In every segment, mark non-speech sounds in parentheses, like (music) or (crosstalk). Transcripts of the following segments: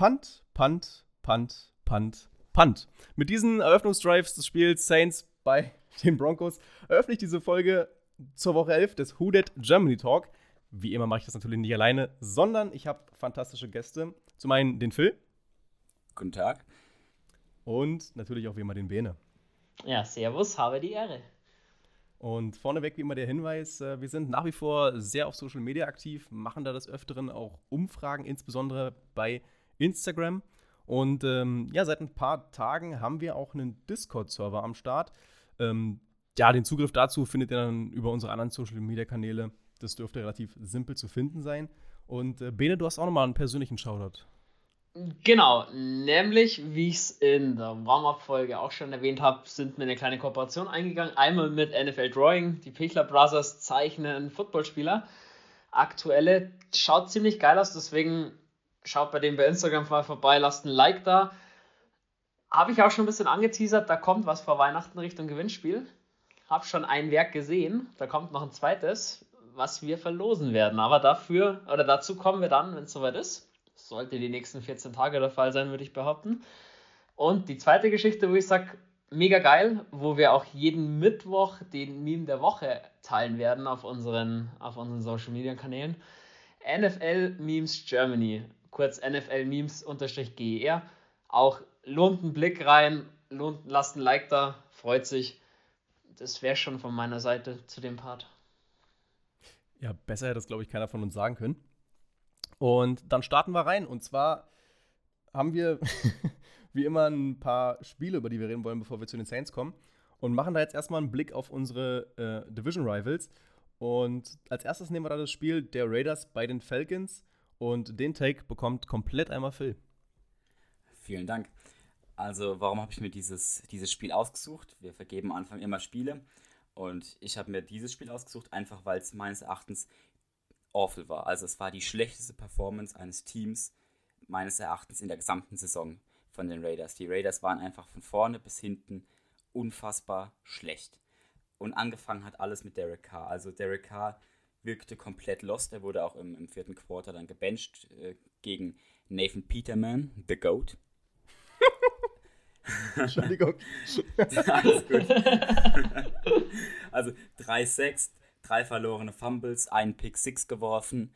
Punt, Punt, Punt, Punt, Punt. Mit diesen Eröffnungsdrives des Spiels Saints bei (laughs) den Broncos eröffne ich diese Folge zur Woche 11 des Who That Germany Talk. Wie immer mache ich das natürlich nicht alleine, sondern ich habe fantastische Gäste. Zum einen den Phil. Guten Tag. Und natürlich auch wie immer den Bene. Ja, servus, habe die Ehre. Und vorneweg wie immer der Hinweis, äh, wir sind nach wie vor sehr auf Social Media aktiv, machen da des Öfteren auch Umfragen, insbesondere bei Instagram. Und ähm, ja, seit ein paar Tagen haben wir auch einen Discord-Server am Start. Ähm, ja, den Zugriff dazu findet ihr dann über unsere anderen Social Media Kanäle. Das dürfte relativ simpel zu finden sein. Und äh, Bene, du hast auch nochmal einen persönlichen Shoutout. Genau, nämlich, wie ich es in der Warm-Up-Folge auch schon erwähnt habe, sind wir eine kleine Kooperation eingegangen. Einmal mit NFL Drawing, die Pichler Brothers zeichnen Footballspieler. Aktuelle schaut ziemlich geil aus, deswegen schaut bei denen bei Instagram mal vorbei, lasst ein Like da. Habe ich auch schon ein bisschen angeteasert, da kommt was vor Weihnachten Richtung Gewinnspiel. Habe schon ein Werk gesehen, da kommt noch ein zweites, was wir verlosen werden. Aber dafür, oder dazu kommen wir dann, wenn es soweit ist sollte die nächsten 14 Tage der Fall sein, würde ich behaupten. Und die zweite Geschichte, wo ich sage, mega geil, wo wir auch jeden Mittwoch den Meme der Woche teilen werden auf unseren, auf unseren Social Media Kanälen. NFL Memes Germany, kurz NFL Memes GER. Auch lohnt einen Blick rein, lohnt, lasst ein Like da, freut sich. Das wäre schon von meiner Seite zu dem Part. Ja, besser hätte das, glaube ich, keiner von uns sagen können. Und dann starten wir rein. Und zwar haben wir (laughs) wie immer ein paar Spiele, über die wir reden wollen, bevor wir zu den Saints kommen. Und machen da jetzt erstmal einen Blick auf unsere äh, Division Rivals. Und als erstes nehmen wir da das Spiel der Raiders bei den Falcons. Und den Take bekommt komplett einmal Phil. Vielen Dank. Also, warum habe ich mir dieses, dieses Spiel ausgesucht? Wir vergeben am Anfang immer Spiele. Und ich habe mir dieses Spiel ausgesucht, einfach weil es meines Erachtens awful war. Also es war die schlechteste Performance eines Teams meines Erachtens in der gesamten Saison von den Raiders. Die Raiders waren einfach von vorne bis hinten unfassbar schlecht. Und angefangen hat alles mit Derek Carr. Also Derek Carr wirkte komplett lost. Er wurde auch im, im vierten Quarter dann gebencht äh, gegen Nathan Peterman, the GOAT. (laughs) Entschuldigung. (laughs) Alles gut. (laughs) also 3-6, drei verlorene Fumbles, einen Pick Six geworfen.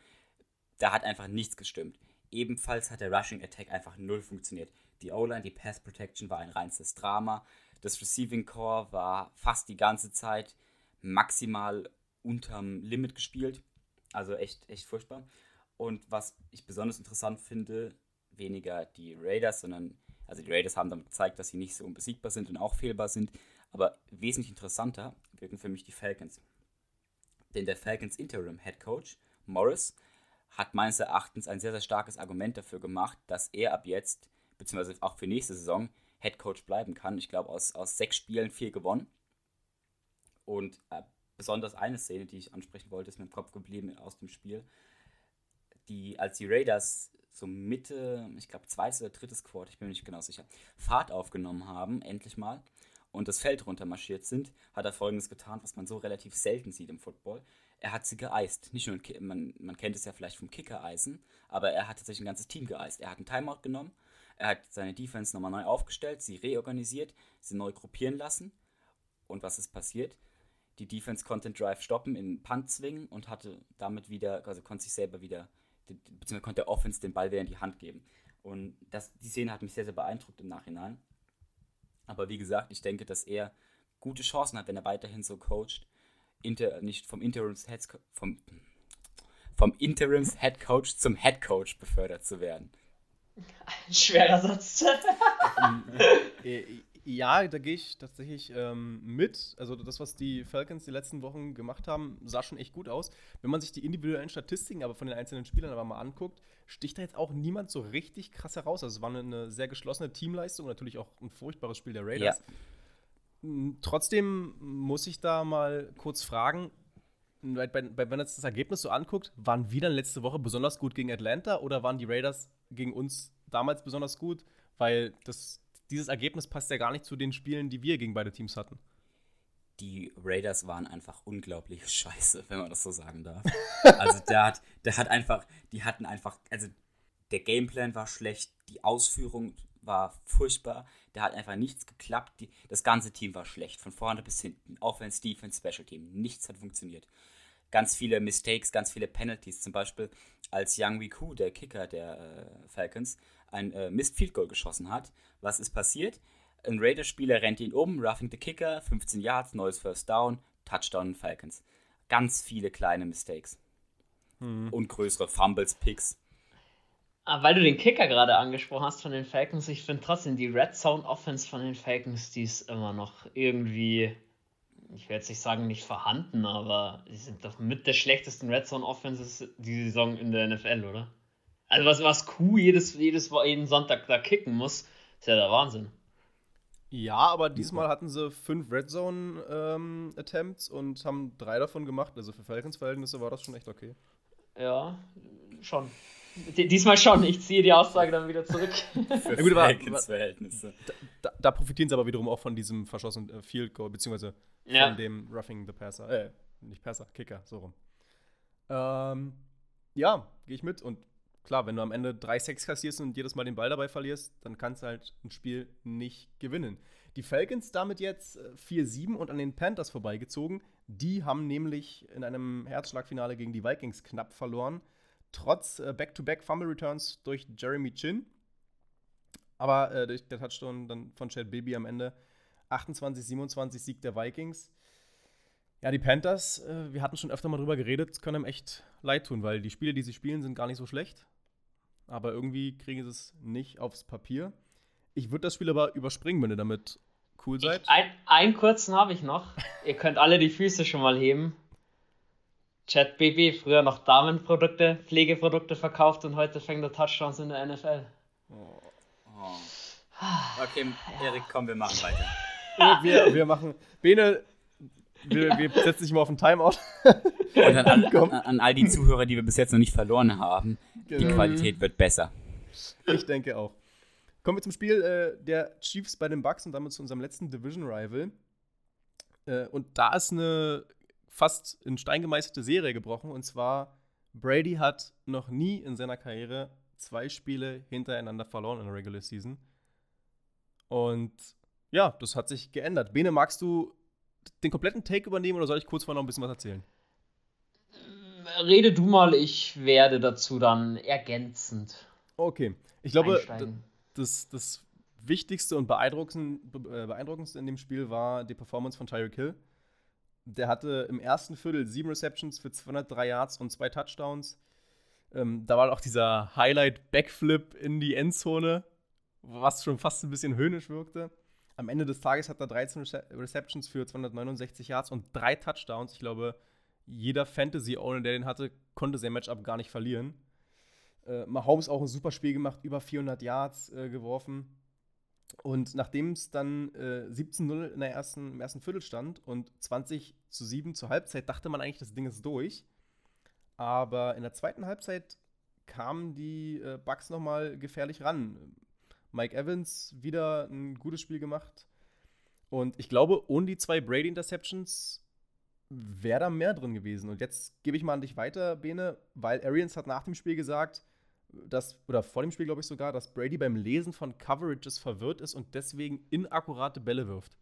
Da hat einfach nichts gestimmt. Ebenfalls hat der Rushing Attack einfach null funktioniert. Die O-Line, die Pass Protection war ein reinstes Drama. Das Receiving Core war fast die ganze Zeit maximal unterm Limit gespielt. Also echt, echt furchtbar. Und was ich besonders interessant finde, weniger die Raiders, sondern, also die Raiders haben damit gezeigt, dass sie nicht so unbesiegbar sind und auch fehlbar sind. Aber wesentlich interessanter wirken für mich die Falcons. Denn der Falcons Interim Head Coach, Morris, hat meines Erachtens ein sehr, sehr starkes Argument dafür gemacht, dass er ab jetzt, beziehungsweise auch für nächste Saison, Head Coach bleiben kann. Ich glaube, aus, aus sechs Spielen vier gewonnen. Und äh, besonders eine Szene, die ich ansprechen wollte, ist mir im Kopf geblieben aus dem Spiel. Die, als die Raiders so Mitte, ich glaube, zweites oder drittes Quarter, ich bin mir nicht genau sicher, Fahrt aufgenommen haben, endlich mal, und das Feld runtermarschiert sind, hat er folgendes getan, was man so relativ selten sieht im Football. Er hat sie geeist. Nicht nur, man, man kennt es ja vielleicht vom Kicker-Eisen, aber er hat tatsächlich ein ganzes Team geeist. Er hat einen Timeout genommen, er hat seine Defense nochmal neu aufgestellt, sie reorganisiert, sie neu gruppieren lassen. Und was ist passiert? Die Defense konnte den Drive stoppen, in Punt zwingen und hatte damit wieder, also konnte sich selber wieder, beziehungsweise konnte der Offense den Ball wieder in die Hand geben. Und das, die Szene hat mich sehr, sehr beeindruckt im Nachhinein. Aber wie gesagt, ich denke, dass er gute Chancen hat, wenn er weiterhin so coacht, Inter, nicht vom Interims Head vom, vom Interims Head Coach zum Head Coach befördert zu werden. (laughs) Ein schwerer Satz. (laughs) Ja, da gehe ich tatsächlich ähm, mit. Also das, was die Falcons die letzten Wochen gemacht haben, sah schon echt gut aus. Wenn man sich die individuellen Statistiken aber von den einzelnen Spielern aber mal anguckt, sticht da jetzt auch niemand so richtig krass heraus. Also es war eine, sehr geschlossene Teamleistung und natürlich auch ein furchtbares Spiel der Raiders. Ja. Hm, trotzdem muss ich da mal kurz fragen, bei, bei, wenn man jetzt das Ergebnis so anguckt, waren wir dann letzte Woche besonders gut gegen Atlanta oder waren die Raiders gegen uns damals besonders gut? Weil das dieses Ergebnis passt ja gar nicht zu den Spielen, die wir gegen beide Teams hatten. Die Raiders waren einfach unglaublich (laughs) scheiße, wenn man das so sagen darf. (laughs) also der hat, der hat einfach, die hatten einfach, also der Gameplan war schlecht, die Ausführung war furchtbar, da hat einfach nichts geklappt. Die, das ganze Team war schlecht, von vorne bis hinten. Offense, Defense, Special Team. Nichts hat funktioniert. Ganz viele Mistakes, ganz viele Penalties. Zum Beispiel, als Yang Wiku, der Kicker der äh, Falcons, ein äh, Missed Field Goal geschossen hat. Was ist passiert? Ein Raiders-Spieler rennt ihn um, roughing the Kicker, 15 Yards, neues First Down, Touchdown Falcons. Ganz viele kleine Mistakes. Hm. Und größere Fumbles, Picks. Aber ah, weil du den Kicker gerade angesprochen hast von den Falcons, ich finde trotzdem die Red Zone Offense von den Falcons, die ist immer noch irgendwie, ich werde jetzt nicht sagen nicht vorhanden, aber die sind doch mit der schlechtesten Red Zone Offenses die Saison in der NFL, oder? Also was, was Q jedes, jedes, jeden Sonntag da kicken muss, ist ja der Wahnsinn. Ja, aber diesmal hatten sie fünf Red Zone ähm, Attempts und haben drei davon gemacht. Also für Falcons Verhältnisse war das schon echt okay. Ja, schon. Diesmal schon, ich ziehe die Aussage dann wieder zurück. (laughs) Für ja, gut, aber, Verhältnisse. Da, da, profitieren sie aber wiederum auch von diesem verschossenen äh, Field Goal, beziehungsweise ja. von dem Roughing the Passer. Äh, nicht Passer, Kicker, so rum. Ähm, ja, gehe ich mit. Und klar, wenn du am Ende drei Sex kassierst und jedes Mal den Ball dabei verlierst, dann kannst du halt ein Spiel nicht gewinnen. Die Falcons damit jetzt 4-7 äh, und an den Panthers vorbeigezogen. Die haben nämlich in einem Herzschlagfinale gegen die Vikings knapp verloren trotz äh, Back-to-Back Fumble Returns durch Jeremy Chin. Aber äh, durch der Touchdown dann von Chad Baby am Ende 28-27 Sieg der Vikings. Ja, die Panthers, äh, wir hatten schon öfter mal drüber geredet, können einem echt leid tun, weil die Spiele, die sie spielen, sind gar nicht so schlecht. Aber irgendwie kriegen sie es nicht aufs Papier. Ich würde das Spiel aber überspringen, wenn ihr damit cool seid. Ich, ein, einen kurzen habe ich noch. (laughs) ihr könnt alle die Füße schon mal heben. ChatBB, früher noch Damenprodukte, Pflegeprodukte verkauft und heute fängt er Touchdowns in der NFL. Oh. Oh. Okay, Erik, komm, wir machen weiter. Wir, wir machen. Bene, wir, wir setzen dich mal auf ein Timeout. Und an, an, an, all die Zuhörer, die wir bis jetzt noch nicht verloren haben, genau. die Qualität wird besser. Ich denke auch. Kommen wir zum Spiel äh, der Chiefs bei den Bucks und damit zu unserem letzten Division Rival. Äh, und da ist eine fast in Stein gemeißelte Serie gebrochen. Und zwar, Brady hat noch nie in seiner Karriere zwei Spiele hintereinander verloren in der Regular Season. Und ja, das hat sich geändert. Bene, magst du den kompletten Take übernehmen oder soll ich kurz vorher noch ein bisschen was erzählen? Rede du mal, ich werde dazu dann ergänzend. Okay. Ich glaube, das, das Wichtigste und beeindruckendste in dem Spiel war die Performance von Tyreek Hill. Der hatte im ersten Viertel sieben Receptions für 203 Yards und zwei Touchdowns. Ähm, da war auch dieser Highlight-Backflip in die Endzone, was schon fast ein bisschen höhnisch wirkte. Am Ende des Tages hat er 13 Receptions für 269 Yards und drei Touchdowns. Ich glaube, jeder Fantasy-Owner, der den hatte, konnte sein Matchup gar nicht verlieren. Äh, Mahomes auch ein super Spiel gemacht, über 400 Yards äh, geworfen. Und nachdem es dann äh, 17-0 im ersten Viertel stand und 20 zu 7 zur Halbzeit, dachte man eigentlich, das Ding ist durch. Aber in der zweiten Halbzeit kamen die äh, Bucks nochmal gefährlich ran. Mike Evans wieder ein gutes Spiel gemacht. Und ich glaube, ohne die zwei Brady-Interceptions wäre da mehr drin gewesen. Und jetzt gebe ich mal an dich weiter, Bene, weil Arians hat nach dem Spiel gesagt, dass, oder vor dem Spiel glaube ich sogar, dass Brady beim Lesen von Coverages verwirrt ist und deswegen inakkurate Bälle wirft.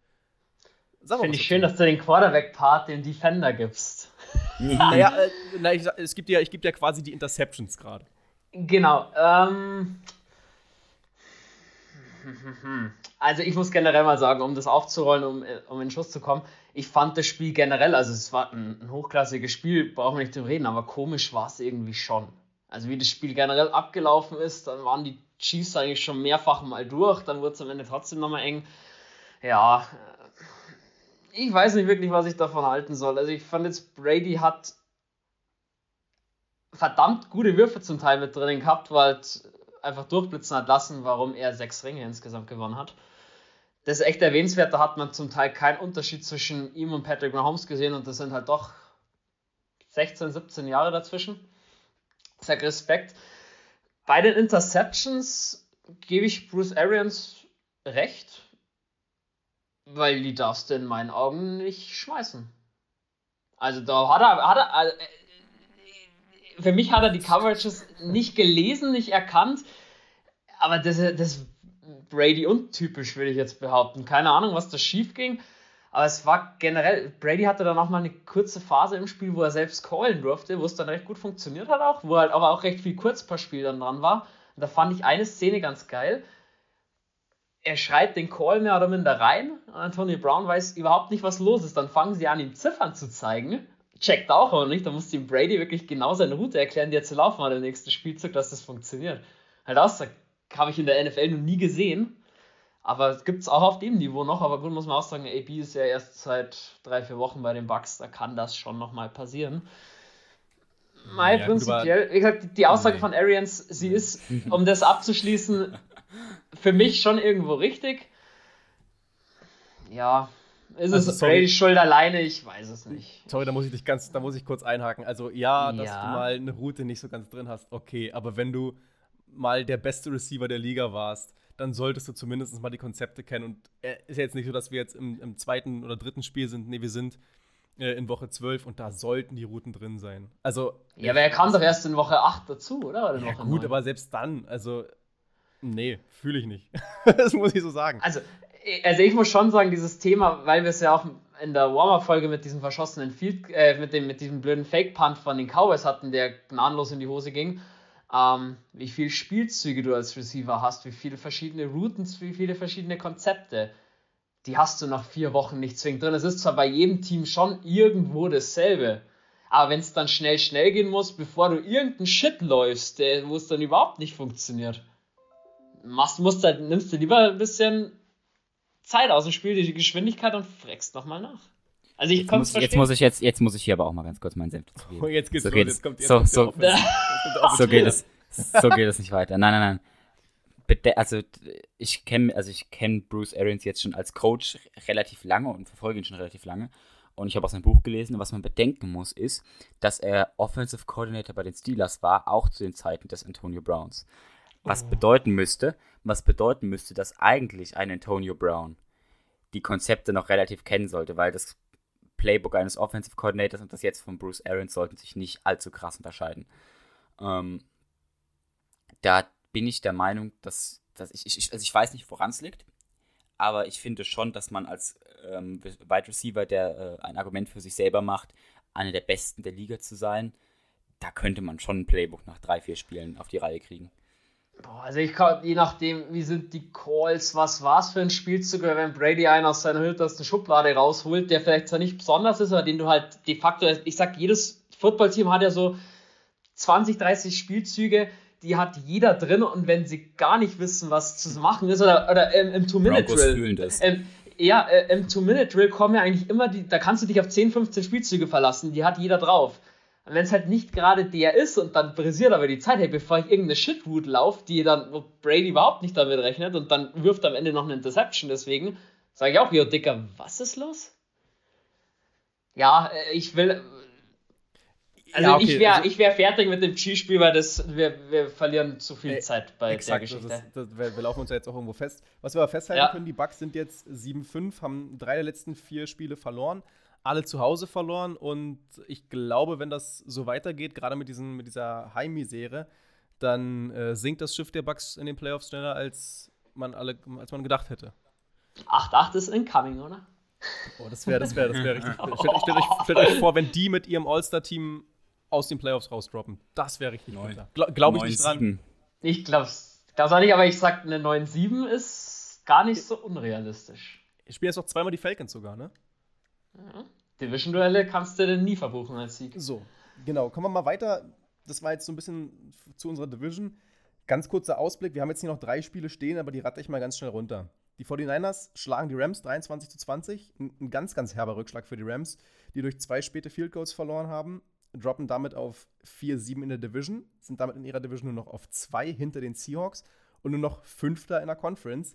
Finde ich schön, dass du den Quarterback-Part dem Defender gibst. (laughs) naja, äh, na, ich, es gibt ja, ich gebe ja quasi die Interceptions gerade. Genau. Ähm, also ich muss generell mal sagen, um das aufzurollen, um, um in den Schuss zu kommen, ich fand das Spiel generell, also es war ein, ein hochklassiges Spiel, brauchen wir nicht drüber reden, aber komisch war es irgendwie schon. Also wie das Spiel generell abgelaufen ist, dann waren die Chiefs eigentlich schon mehrfach mal durch, dann wurde es am Ende trotzdem nochmal eng. Ja, ich weiß nicht wirklich, was ich davon halten soll. Also ich fand jetzt, Brady hat verdammt gute Würfe zum Teil mit drin gehabt, weil einfach durchblitzen hat lassen, warum er sechs Ringe insgesamt gewonnen hat. Das ist echt erwähnenswert, da hat man zum Teil keinen Unterschied zwischen ihm und Patrick Mahomes gesehen und das sind halt doch 16, 17 Jahre dazwischen sag Respekt. Bei den Interceptions gebe ich Bruce Arians recht, weil die darfst du in meinen Augen nicht schmeißen. Also da hat er, hat er, für mich hat er die Coverages nicht gelesen, nicht erkannt. Aber das, ist Brady untypisch, würde ich jetzt behaupten. Keine Ahnung, was da schief ging. Aber es war generell, Brady hatte dann auch mal eine kurze Phase im Spiel, wo er selbst callen durfte, wo es dann recht gut funktioniert hat auch, wo halt aber auch recht viel Kurzpassspiel dann dran war. Und da fand ich eine Szene ganz geil. Er schreit den Call mehr oder minder rein. Und Antonio Brown weiß überhaupt nicht, was los ist. Dann fangen sie an, ihm Ziffern zu zeigen. Checkt auch aber nicht. Da musste ihm Brady wirklich genau seine Route erklären, die er zu laufen hat im nächsten Spielzug, dass das funktioniert. Halt aus, habe ich in der NFL noch nie gesehen. Aber gibt es auch auf dem Niveau noch. Aber gut, muss man auch sagen, AB ist ja erst seit drei, vier Wochen bei den Bucks. Da kann das schon nochmal passieren. Mal ja, prinzipiell, wie gesagt, die Aussage von Arians, sie ist, um das abzuschließen, (laughs) für mich schon irgendwo richtig. Ja, ist also, es Brady Schuld alleine? Ich weiß es nicht. Sorry, da muss ich dich ganz, da muss ich kurz einhaken. Also ja, ja, dass du mal eine Route nicht so ganz drin hast, okay. Aber wenn du mal der beste Receiver der Liga warst, dann solltest du zumindest mal die Konzepte kennen. Und es äh, ist ja jetzt nicht so, dass wir jetzt im, im zweiten oder dritten Spiel sind. Nee, wir sind äh, in Woche 12 und da sollten die Routen drin sein. Also. Ja, aber er kam doch erst in Woche 8 dazu, oder? oder ja, gut, 9? aber selbst dann, also. Nee, fühle ich nicht. (laughs) das muss ich so sagen. Also, also ich muss schon sagen, dieses Thema, weil wir es ja auch in der Warm-Up-Folge mit diesem verschossenen Field, äh, mit, dem, mit diesem blöden Fake-Punt von den Cowboys hatten, der gnadenlos in die Hose ging ähm, wie viele Spielzüge du als Receiver hast, wie viele verschiedene Routen, wie viele verschiedene Konzepte. Die hast du nach vier Wochen nicht zwingend drin. Es ist zwar bei jedem Team schon irgendwo dasselbe, aber wenn es dann schnell, schnell gehen muss, bevor du irgendeinen Shit läufst, wo es dann überhaupt nicht funktioniert, machst, musst halt, nimmst du lieber ein bisschen Zeit aus dem Spiel, die Geschwindigkeit und freckst nochmal nach. Also ich jetzt muss, jetzt muss ich jetzt, jetzt muss ich hier aber auch mal ganz kurz meinen Senf dazu geben. Oh, jetzt geht's so los, (laughs) jetzt kommt, jetzt so, so, so geht es, so geht es nicht weiter. Nein, nein, nein. also ich kenne, also ich kenne Bruce Arians jetzt schon als Coach relativ lange und verfolge ihn schon relativ lange. Und ich habe auch sein Buch gelesen. Und was man bedenken muss, ist, dass er Offensive Coordinator bei den Steelers war, auch zu den Zeiten des Antonio Browns. Was oh. bedeuten müsste, was bedeuten müsste, dass eigentlich ein Antonio Brown die Konzepte noch relativ kennen sollte, weil das Playbook eines Offensive Coordinators und das jetzt von Bruce Arians sollten sich nicht allzu krass unterscheiden. Ähm, da bin ich der Meinung, dass, dass ich, ich, also ich weiß nicht, woran es liegt, aber ich finde schon, dass man als ähm, Wide Receiver, der äh, ein Argument für sich selber macht, einer der besten der Liga zu sein, da könnte man schon ein Playbook nach drei, vier Spielen auf die Reihe kriegen. Boah, also ich kann, je nachdem, wie sind die Calls, was war es für ein Spielzug, wenn Brady einen aus seiner hintersten Schublade rausholt, der vielleicht zwar nicht besonders ist, aber den du halt de facto, ich sag, jedes Footballteam hat ja so 20, 30 Spielzüge, die hat jeder drin und wenn sie gar nicht wissen, was zu machen ist, oder, oder ähm, im Two-Minute-Drill. Ähm, ja, äh, im Two-Minute-Drill kommen ja eigentlich immer die, da kannst du dich auf 10, 15 Spielzüge verlassen, die hat jeder drauf. Und wenn es halt nicht gerade der ist und dann brisiert aber die Zeit, hey, bevor ich irgendeine Shitroute laufe, die dann, wo Brady überhaupt nicht damit rechnet und dann wirft am Ende noch eine Interception deswegen, sage ich auch, jo, Dicker, was ist los? Ja, äh, ich will. Also ja, okay. ich wäre also, wär fertig mit dem G-Spiel, weil das, wir, wir verlieren zu viel äh, Zeit bei exakt, der Geschichte. Das das, wir, wir, laufen uns ja jetzt auch irgendwo fest. Was wir aber festhalten ja. können, die Bugs sind jetzt 7-5, haben drei der letzten vier Spiele verloren alle zu Hause verloren und ich glaube, wenn das so weitergeht, gerade mit, diesen, mit dieser Heimmisere, dann äh, sinkt das Schiff der Bucks in den Playoffs schneller, als man, alle, als man gedacht hätte. 8-8 ist incoming, oder? Oh, das wäre das wär, das wär richtig. (laughs) Stellt, stellt, euch, stellt euch vor, wenn die mit ihrem All-Star-Team aus den Playoffs rausdroppen. Das wäre richtig. Gla glaube ich nicht dran. Ich glaube es auch nicht, aber ich sag, eine 9-7 ist gar nicht so unrealistisch. Ich spiele jetzt auch zweimal die Falcons sogar, ne? Ja. Division-Duelle kannst du denn nie verbuchen als Sieg. So, genau. Kommen wir mal weiter. Das war jetzt so ein bisschen zu unserer Division. Ganz kurzer Ausblick. Wir haben jetzt hier noch drei Spiele stehen, aber die ratte ich mal ganz schnell runter. Die 49ers schlagen die Rams 23 zu 20. Ein, ganz, ganz herber Rückschlag für die Rams, die durch zwei späte Field Goals verloren haben. Droppen damit auf 4-7 in der Division, sind damit in ihrer Division nur noch auf zwei hinter den Seahawks und nur noch Fünfter in der Conference.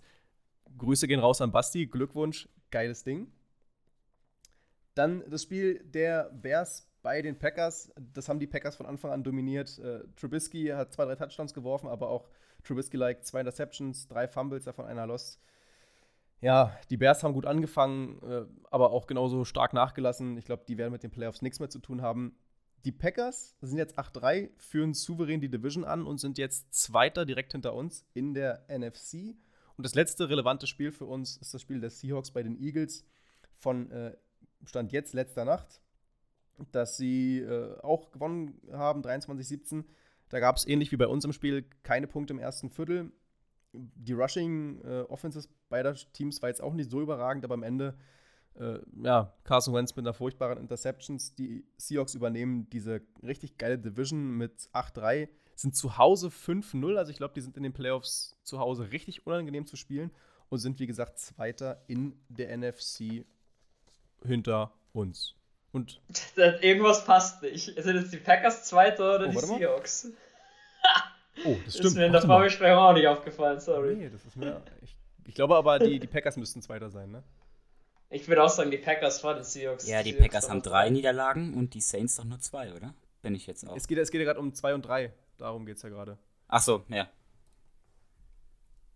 Grüße gehen raus an Basti, Glückwunsch, geiles Ding. Dann das Spiel der Bears bei den Packers. Das haben die Packers von Anfang an dominiert. Äh, Trubisky hat zwei, drei Touchdowns geworfen, aber auch Trubisky-like zwei Interceptions, drei Fumbles, davon einer Lost. Ja, die Bears haben gut angefangen, äh, aber auch genauso stark nachgelassen. Ich glaube, die werden mit den Playoffs nichts mehr zu tun haben. Die Packers sind jetzt 8-3, führen souverän die Division an und sind jetzt Zweiter direkt hinter uns in der NFC. Und das letzte relevante Spiel für uns ist das Spiel der Seahawks bei den Eagles von äh, Stand jetzt letzter Nacht, dass sie äh, auch gewonnen haben, 23-17. Da gab es ähnlich wie bei uns im Spiel keine Punkte im ersten Viertel. Die Rushing äh, Offenses beider Teams war jetzt auch nicht so überragend, aber am Ende äh, ja, Carson Wentz mit einer furchtbaren Interceptions. Die Seahawks übernehmen diese richtig geile Division mit 8-3, sind zu Hause 5-0. Also ich glaube, die sind in den Playoffs zu Hause richtig unangenehm zu spielen und sind, wie gesagt, Zweiter in der NFC hinter uns. Und Irgendwas passt nicht. Sind jetzt die Packers Zweiter oder oh, die Seahawks? oh, das stimmt. Ist mir in der Vorbesprechung auch nicht aufgefallen, sorry. Nee, das ist mir. Ich, ich glaube aber, die, die Packers müssten Zweiter sein, ne? Ich würde auch sagen, die Packers vor den Seahawks. Ja, die, die Packers haben drei Niederlagen und die Saints doch nur zwei, oder? Bin ich jetzt auch. Es geht, es geht ja gerade um zwei und drei. Darum geht es ja gerade. Ach so, ja.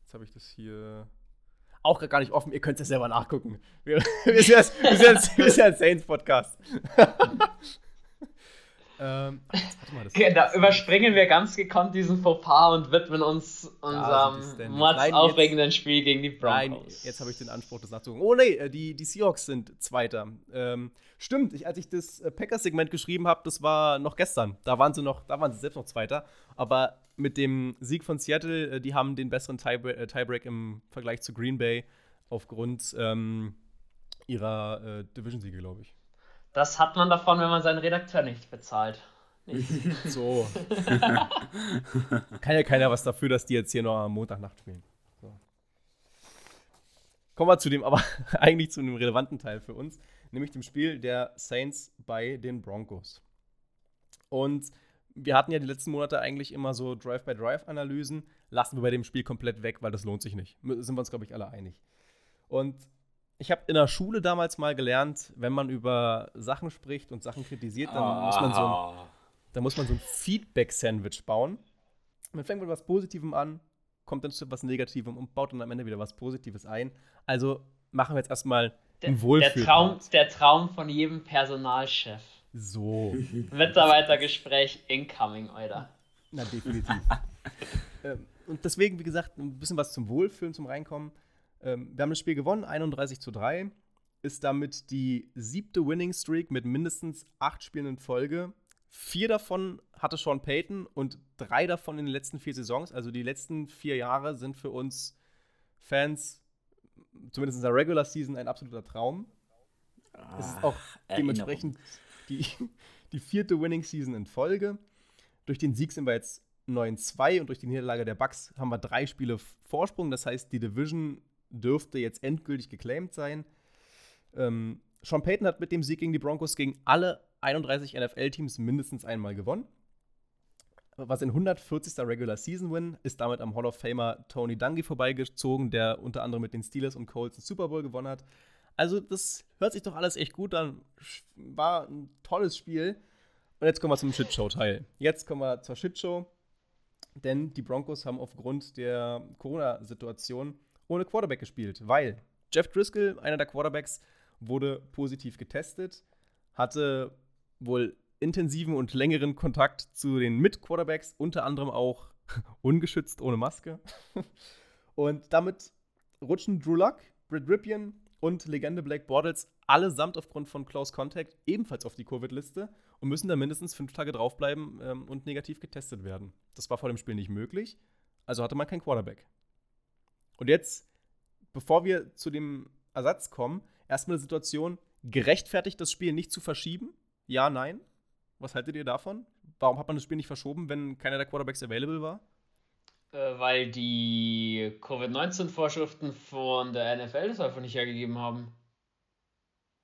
Jetzt habe ich das hier auch gar nicht offen. Ihr könnt es ja selber nachgucken. Wir, (laughs) wir sind ja ein Saints-Podcast. (laughs) Ähm, mal, okay, da überspringen wir ganz gekonnt diesen Fauxpas und widmen uns unserem ja, aufregenden Spiel gegen die Broncos. Nein, jetzt habe ich den Anspruch, das nachzugucken. Oh nee, äh, die, die Seahawks sind Zweiter. Ähm, stimmt, ich, als ich das äh, Packers-Segment geschrieben habe, das war noch gestern. Da waren sie noch, da waren sie selbst noch Zweiter. Aber mit dem Sieg von Seattle, äh, die haben den besseren Tiebreak, Tiebreak im Vergleich zu Green Bay aufgrund ähm, ihrer äh, Division-Siege, glaube ich. Das hat man davon, wenn man seinen Redakteur nicht bezahlt. Nicht. (laughs) so. (laughs) Kann ja keiner was dafür, dass die jetzt hier noch am Montagnacht spielen. So. Kommen wir zu dem, aber (laughs) eigentlich zu einem relevanten Teil für uns, nämlich dem Spiel der Saints bei den Broncos. Und wir hatten ja die letzten Monate eigentlich immer so Drive-by-Drive-Analysen. Lassen wir bei dem Spiel komplett weg, weil das lohnt sich nicht. Sind wir uns, glaube ich, alle einig. Und ich habe in der Schule damals mal gelernt, wenn man über Sachen spricht und Sachen kritisiert, dann ah. muss man so ein, dann muss man so ein Feedback-Sandwich bauen. Man fängt mit was Positivem an, kommt dann zu etwas Negativem und baut dann am Ende wieder was Positives ein. Also machen wir jetzt erstmal ein Wohlfühl. Der Traum, der Traum von jedem Personalchef. So. Mitarbeitergespräch incoming, Alter. Na, definitiv. (laughs) ähm, und deswegen, wie gesagt, ein bisschen was zum Wohlfühlen, zum Reinkommen. Ähm, wir haben das Spiel gewonnen, 31 zu 3. Ist damit die siebte Winning Streak mit mindestens acht Spielen in Folge. Vier davon hatte Sean Payton und drei davon in den letzten vier Saisons. Also die letzten vier Jahre sind für uns Fans, zumindest in der Regular Season, ein absoluter Traum. Ah, es ist auch dementsprechend die, die vierte Winning Season in Folge. Durch den Sieg sind wir jetzt 9-2 und durch die Niederlage der Bucks haben wir drei Spiele Vorsprung. Das heißt, die Division dürfte jetzt endgültig geclaimed sein. Ähm, Sean Payton hat mit dem Sieg gegen die Broncos gegen alle 31 NFL-Teams mindestens einmal gewonnen. Was in 140. Regular Season Win ist damit am Hall of Famer Tony Dungy vorbeigezogen, der unter anderem mit den Steelers und Colts den Super Bowl gewonnen hat. Also, das hört sich doch alles echt gut an. War ein tolles Spiel. Und jetzt kommen wir zum Shitshow-Teil. Jetzt kommen wir zur Shitshow. Denn die Broncos haben aufgrund der Corona-Situation ohne Quarterback gespielt, weil Jeff Driscoll, einer der Quarterbacks, wurde positiv getestet, hatte wohl intensiven und längeren Kontakt zu den Mit-Quarterbacks, unter anderem auch (laughs) ungeschützt ohne Maske. (laughs) Und damit rutschen Drew Luck, Britt Ripien und Legende Blake Bortles allesamt aufgrund von Close Contact ebenfalls auf die Covid-Liste und müssen da mindestens fünf Tage draufbleiben ähm, und negativ getestet werden. Das war vor dem Spiel nicht möglich, also hatte man keinen Quarterback. Und jetzt, bevor wir zu dem Ersatz kommen, erstmal eine Situation, gerechtfertigt das Spiel nicht zu verschieben? Ja, nein? Was haltet ihr davon? Warum hat man das Spiel nicht verschoben, wenn keiner der Quarterbacks available war? Äh, weil die Covid-19-Vorschriften von der NFL das einfach nicht hergegeben haben.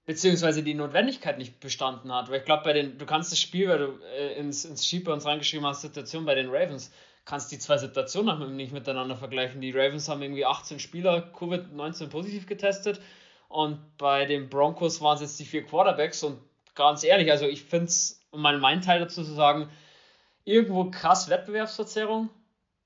Beziehungsweise die Notwendigkeit nicht bestanden hat. Weil ich glaube, bei den, du kannst das Spiel, weil du äh, ins, ins Sheet bei uns reingeschrieben hast, Situation bei den Ravens, kannst die zwei Situationen nicht miteinander vergleichen. Die Ravens haben irgendwie 18 Spieler Covid-19 positiv getestet und bei den Broncos waren es jetzt die vier Quarterbacks und ganz ehrlich, also ich finde es, um mal meinen Teil dazu zu sagen, irgendwo krass Wettbewerbsverzerrung,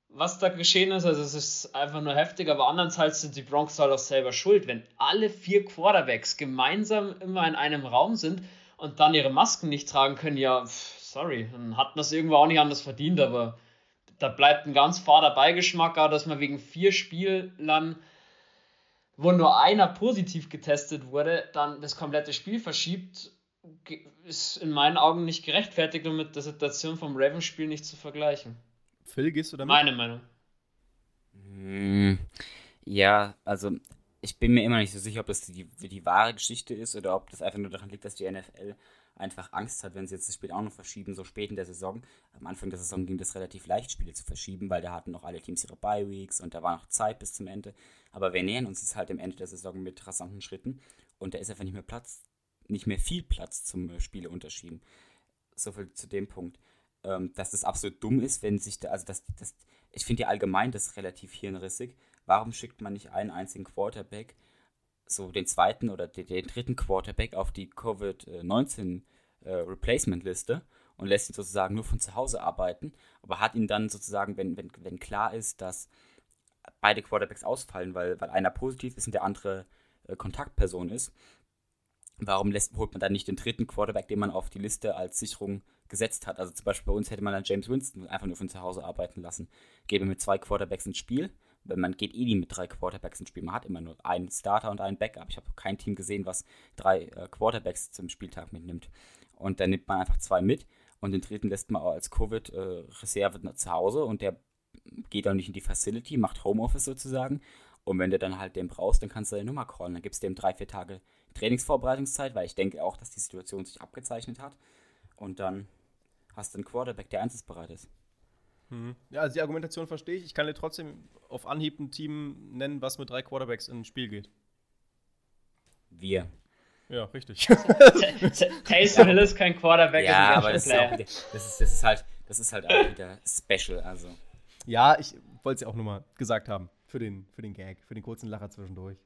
was da geschehen ist. Also es ist einfach nur heftig, aber andernfalls sind die Broncos halt auch selber schuld. Wenn alle vier Quarterbacks gemeinsam immer in einem Raum sind und dann ihre Masken nicht tragen können, ja, sorry, dann hat man es irgendwo auch nicht anders verdient, aber da bleibt ein ganz fader Beigeschmack, auch dass man wegen vier Spielern, wo nur einer positiv getestet wurde, dann das komplette Spiel verschiebt, ist in meinen Augen nicht gerechtfertigt und mit der Situation vom Ravens-Spiel nicht zu vergleichen. Phil, gehst du damit? Meine Meinung. Hm, ja, also ich bin mir immer nicht so sicher, ob das die, die wahre Geschichte ist oder ob das einfach nur daran liegt, dass die NFL einfach Angst hat, wenn sie jetzt das Spiel auch noch verschieben, so spät in der Saison. Am Anfang der Saison ging das relativ leicht, Spiele zu verschieben, weil da hatten noch alle Teams ihre Bye-Weeks und da war noch Zeit bis zum Ende. Aber wir nähern uns jetzt halt am Ende der Saison mit rasanten Schritten und da ist einfach nicht mehr Platz, nicht mehr viel Platz zum äh, Spiele unterschieben. So viel zu dem Punkt. Ähm, dass das absolut dumm ist, wenn sich da, also das, das ich finde ja allgemein das relativ hirnrissig. Warum schickt man nicht einen einzigen Quarterback, so den zweiten oder den, den dritten Quarterback auf die Covid-19 äh, Replacement-Liste und lässt ihn sozusagen nur von zu Hause arbeiten, aber hat ihn dann sozusagen, wenn, wenn, wenn klar ist, dass beide Quarterbacks ausfallen, weil, weil einer positiv ist und der andere äh, Kontaktperson ist, warum lässt, holt man dann nicht den dritten Quarterback, den man auf die Liste als Sicherung gesetzt hat? Also zum Beispiel bei uns hätte man dann James Winston einfach nur von zu Hause arbeiten lassen. Gebe mit zwei Quarterbacks ins Spiel, weil man geht eh nie mit drei Quarterbacks ins Spiel. Man hat immer nur einen Starter und einen Backup. Ich habe kein Team gesehen, was drei äh, Quarterbacks zum Spieltag mitnimmt. Und dann nimmt man einfach zwei mit und den dritten lässt man auch als Covid-Reserve äh, zu Hause und der geht auch nicht in die Facility, macht Homeoffice sozusagen. Und wenn du dann halt den brauchst, dann kannst du deine Nummer callen. Dann gibst du dem drei, vier Tage Trainingsvorbereitungszeit, weil ich denke auch, dass die Situation sich abgezeichnet hat. Und dann hast du einen Quarterback, der einsatzbereit ist. Ja, also die Argumentation verstehe ich. Ich kann dir trotzdem auf Anhieb ein Team nennen, was mit drei Quarterbacks ins Spiel geht. Wir. Ja, richtig. (laughs) Taysom Hill ist kein Quarterback, ja, aber das ist, wieder, das, ist, das, ist halt, das ist halt auch wieder special. Also. Ja, ich wollte es ja auch nur mal gesagt haben. Für den, für den Gag, für den kurzen Lacher zwischendurch.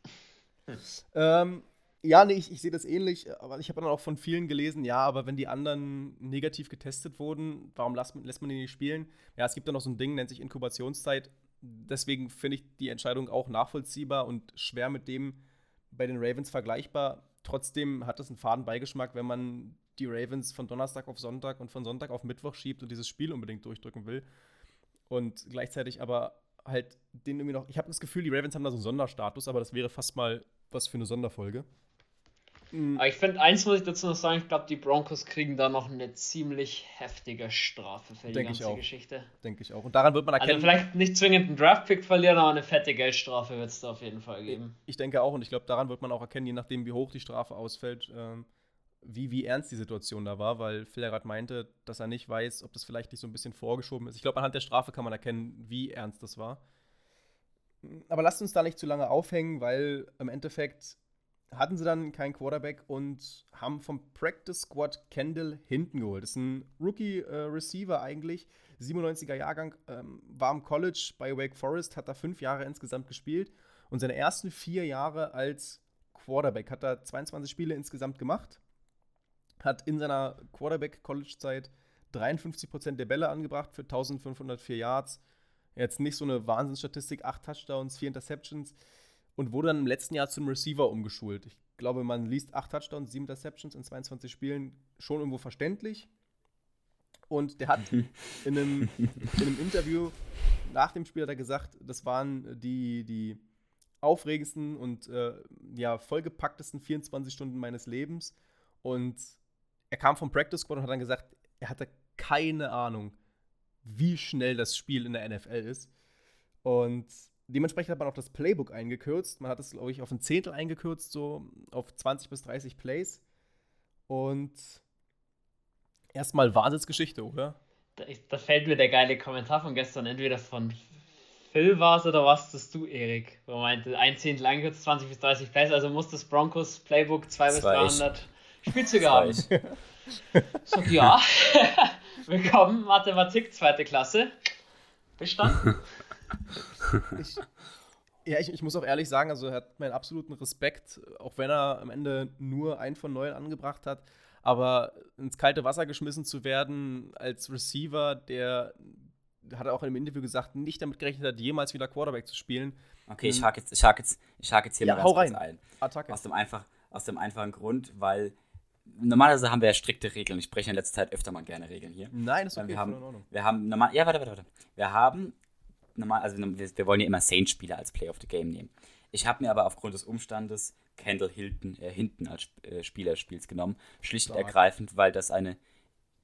(laughs) ähm, ja, nee, ich, ich sehe das ähnlich, aber ich habe dann auch von vielen gelesen, ja, aber wenn die anderen negativ getestet wurden, warum lässt, lässt man die nicht spielen? Ja, es gibt da noch so ein Ding, nennt sich Inkubationszeit. Deswegen finde ich die Entscheidung auch nachvollziehbar und schwer mit dem bei den Ravens vergleichbar. Trotzdem hat es einen faden Beigeschmack, wenn man die Ravens von Donnerstag auf Sonntag und von Sonntag auf Mittwoch schiebt und dieses Spiel unbedingt durchdrücken will. Und gleichzeitig aber halt den irgendwie noch. Ich habe das Gefühl, die Ravens haben da so einen Sonderstatus, aber das wäre fast mal was für eine Sonderfolge. Mhm. Aber ich finde, eins muss ich dazu noch sagen, ich glaube, die Broncos kriegen da noch eine ziemlich heftige Strafe für die Denk ganze Geschichte. Denke ich auch. Und daran wird man also erkennen. Also vielleicht nicht zwingend einen Draftpick verlieren, aber eine fette Geldstrafe wird es da auf jeden Fall geben. Ich denke auch und ich glaube, daran wird man auch erkennen, je nachdem, wie hoch die Strafe ausfällt, ähm, wie, wie ernst die Situation da war, weil Phil gerade meinte, dass er nicht weiß, ob das vielleicht nicht so ein bisschen vorgeschoben ist. Ich glaube, anhand der Strafe kann man erkennen, wie ernst das war. Aber lasst uns da nicht zu lange aufhängen, weil im Endeffekt hatten sie dann keinen Quarterback und haben vom Practice Squad Kendall hinten geholt. Das ist ein Rookie-Receiver äh, eigentlich, 97er Jahrgang, ähm, war am College bei Wake Forest, hat da fünf Jahre insgesamt gespielt und seine ersten vier Jahre als Quarterback hat er 22 Spiele insgesamt gemacht, hat in seiner Quarterback-College-Zeit 53% der Bälle angebracht für 1504 Yards. Jetzt nicht so eine Wahnsinnsstatistik, 8 Touchdowns, 4 Interceptions und wurde dann im letzten Jahr zum Receiver umgeschult. Ich glaube, man liest 8 Touchdowns, 7 Interceptions in 22 Spielen schon irgendwo verständlich. Und der hat in einem, in einem Interview nach dem Spiel hat er gesagt, das waren die, die aufregendsten und äh, ja, vollgepacktesten 24 Stunden meines Lebens. Und er kam vom Practice Squad und hat dann gesagt, er hatte keine Ahnung, wie schnell das Spiel in der NFL ist. Und dementsprechend hat man auch das Playbook eingekürzt. Man hat es, glaube ich, auf ein Zehntel eingekürzt, so auf 20 bis 30 Plays. Und erstmal Wahnsinnsgeschichte, oder? Da, da, fällt mir der geile Kommentar von gestern, entweder von Phil war es oder was das du, Erik? Wo meinte, ein Zehntel eingekürzt, 20 bis 30 Plays, also muss das Broncos Playbook 2 bis 300 Spielzüge haben. (laughs) So, ja. (laughs) Willkommen, Mathematik, zweite Klasse. Bestanden. (laughs) ich, ja, ich, ich muss auch ehrlich sagen, also er hat meinen absoluten Respekt, auch wenn er am Ende nur ein von neun angebracht hat. Aber ins kalte Wasser geschmissen zu werden als Receiver, der hat er auch in einem Interview gesagt, nicht damit gerechnet hat, jemals wieder Quarterback zu spielen. Okay, ich hake jetzt, ich hake jetzt, ich hake jetzt hier ja, mal ganz rein. ein. Attacke. Aus dem, einfach, aus dem einfachen Grund, weil normalerweise haben wir ja strikte Regeln. Ich spreche in letzter Zeit öfter mal gerne Regeln hier. Nein, das ist okay, wir haben, in Ordnung. wir haben normal, ja, warte, warte, warte. Wir haben normal, also wir, wir wollen ja immer Saints-Spieler als Play of the Game nehmen. Ich habe mir aber aufgrund des Umstandes Kendall Hilton, äh, hinten als äh, Spieler des Spiels genommen. Schlicht und ergreifend, weil das eine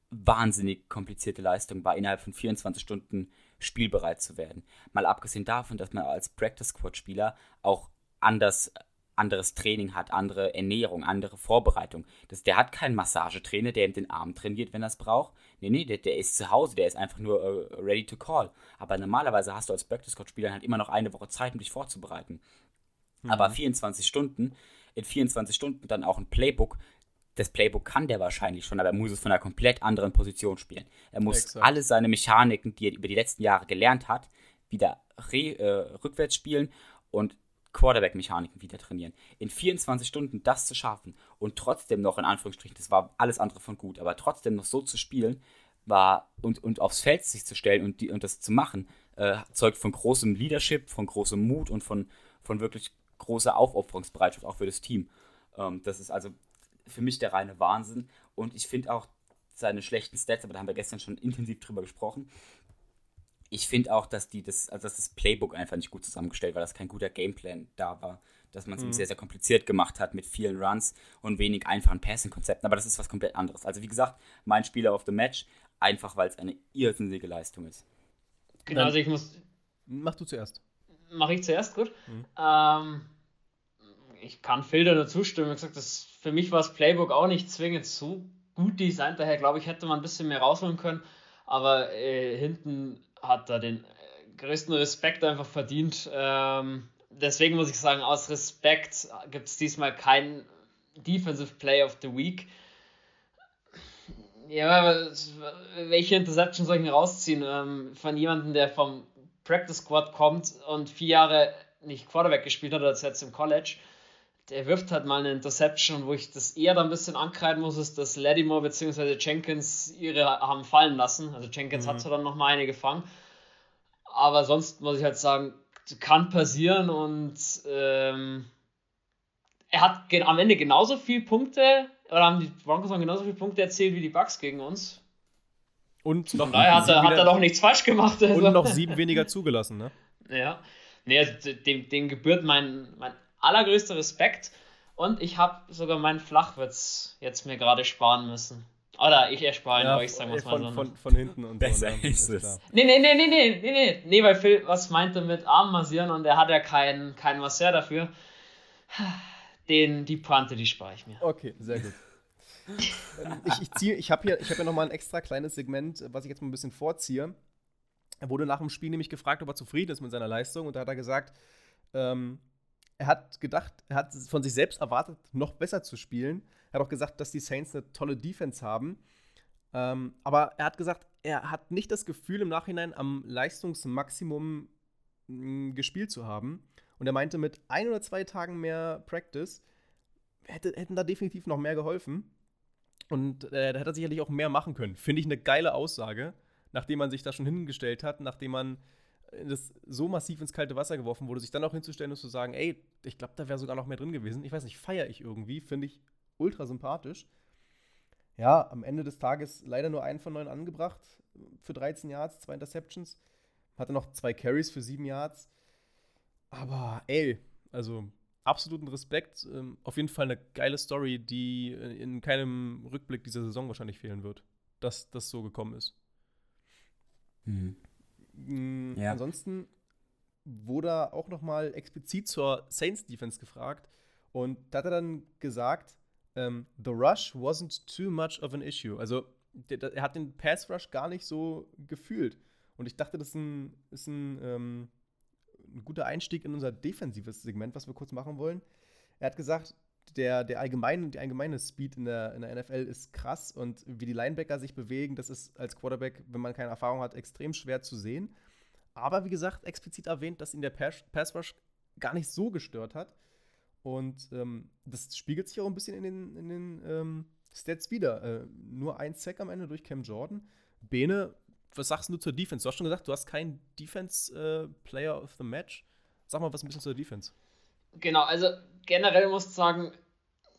wahnsinnig komplizierte Leistung war, innerhalb von 24 Stunden spielbereit zu werden. Mal abgesehen davon, dass man als Practice Squad Spieler auch anders anderes Training hat, andere Ernährung, andere Vorbereitung. Das, der hat keinen Massagetrainer, der ihm den Arm trainiert, wenn er es braucht. Nee, nee, der, der ist zu Hause, der ist einfach nur äh, ready to call. Aber normalerweise hast du als Practice Squad Spieler halt immer noch eine Woche Zeit, um dich vorzubereiten. Aber 24 Stunden, in 24 Stunden dann auch ein Playbook. Das Playbook kann der wahrscheinlich schon, aber er muss es von einer komplett anderen Position spielen. Er muss Exakt. alle seine Mechaniken, die er über die letzten Jahre gelernt hat, wieder re, äh, rückwärts spielen und Quarterback-Mechaniken wieder trainieren. In 24 Stunden das zu schaffen und trotzdem noch, in Anführungsstrichen, das war alles andere von gut, aber trotzdem noch so zu spielen, war und, und aufs Feld sich zu stellen und, die, und das zu machen, äh, zeugt von großem Leadership, von großem Mut und von, von wirklich großer Aufopferungsbereitschaft auch für das Team. Ähm, das ist also für mich der reine Wahnsinn und ich finde auch seine schlechten Stats, aber da haben wir gestern schon intensiv drüber gesprochen. Ich finde auch, dass die das, also dass das Playbook einfach nicht gut zusammengestellt war, dass kein guter Gameplan da war, dass man es ihm sehr, sehr kompliziert gemacht hat mit vielen Runs und wenig einfachen Passing-Konzepten. Aber das ist was komplett anderes. Also wie gesagt, mein Spieler of the Match, einfach weil es eine irrsinnige Leistung ist. Genau, also ich muss. Mach du zuerst. Mache ich zuerst, gut. Ähm, ich kann Phil da nur zustimmen. Wie gesagt, das, für mich war das Playbook auch nicht zwingend so gut designt. Daher glaube ich, hätte man ein bisschen mehr rausholen können. Aber äh, hinten hat er den äh, größten Respekt einfach verdient. Ähm, deswegen muss ich sagen, aus Respekt gibt es diesmal keinen Defensive Play of the Week. Ja, welche Interception soll ich denn rausziehen? Ähm, von jemandem, der vom Practice Squad kommt und vier Jahre nicht Quarterback gespielt hat, als jetzt im College. Der wirft halt mal eine Interception, wo ich das eher dann ein bisschen ankreiden muss, ist, dass Lattimore bzw. Jenkins ihre haben fallen lassen. Also Jenkins hat zwar dann noch mal eine gefangen, aber sonst muss ich halt sagen, kann passieren und ähm, er hat am Ende genauso viele Punkte, oder haben die Broncos haben genauso viele Punkte erzielt wie die Bucks gegen uns. Und Von daher hat er, hat er doch nichts falsch gemacht. Also. Und noch sieben weniger zugelassen, ne? (laughs) Ja. Nee, also dem, dem gebührt mein, mein allergrößter Respekt. Und ich habe sogar meinen Flachwitz jetzt mir gerade sparen müssen. Oder ich erspare ihn Ja, euch, sagen wir es mal von, so. von, von hinten und Besser so, ne? ist es. Nee, nee, nee, nee, nee, nee, nee, nee, weil Phil was meinte mit Arm massieren und er hat ja keinen kein Masseur dafür. Den, die Pointe, die spare ich mir. Okay, sehr gut. Ähm, ich ich, ziehe- ich habe hier, ich hab hier nochmal ein extra kleines Segment, was ich jetzt mal ein bisschen vorziehe. Er wurde nach dem Spiel nämlich gefragt, ob er zufrieden ist mit seiner Leistung. Und da hat er gesagt, ähm, er hat gedacht, er hat von sich selbst erwartet, noch besser zu spielen. Er hat auch gesagt, dass die Saints eine tolle Defense haben. Ähm, aber er hat gesagt, er hat nicht das Gefühl, im Nachhinein am Leistungsmaximum mh, gespielt zu haben. Und er meinte, mit ein oder zwei Tagen mehr Practice hätte, hätten da definitiv noch mehr geholfen. Und äh, da hätte er sicherlich auch mehr machen können. Finde ich eine geile Aussage, nachdem man sich da schon hingestellt hat, nachdem man das so massiv ins kalte Wasser geworfen wurde, sich dann auch hinzustellen und zu sagen, ey, ich glaube, da wäre sogar noch mehr drin gewesen. Ich weiß nicht, feiere ich irgendwie, finde ich ultra sympathisch. Ja, am Ende des Tages leider nur einen von neun angebracht für 13 Yards, zwei Interceptions. Hatte noch zwei Carries für sieben Yards. Aber ey, also absoluten Respekt. Ähm, auf jeden Fall eine geile Story, die in keinem Rückblick dieser Saison wahrscheinlich fehlen wird, dass das so gekommen ist. Mm, Ja. Ansonsten wurde er auch noch mal explizit zur Saints Defense gefragt und da hat er dann gesagt, ähm, the rush wasn't too much of an issue. Also er hat den Pass Rush gar nicht so gefühlt und ich dachte, das ist ein, ist ein, ähm, ein guter Einstieg in unser defensives Segment, was wir kurz machen wollen. Er hat gesagt, der, der allgemeine, die allgemeine Speed in der, in der NFL ist krass und wie die Linebacker sich bewegen, das ist als Quarterback, wenn man keine Erfahrung hat, extrem schwer zu sehen. Aber wie gesagt, explizit erwähnt, dass ihn der Pass Rush gar nicht so gestört hat. Und ähm, das spiegelt sich auch ein bisschen in den, in den ähm, Stats wieder. Äh, nur ein Sack am Ende durch Cam Jordan. Bene, was sagst du zur Defense? Du hast schon gesagt, du hast keinen Defense-Player of the Match. Sag mal was ein bisschen zur Defense. Genau, also generell muss ich sagen,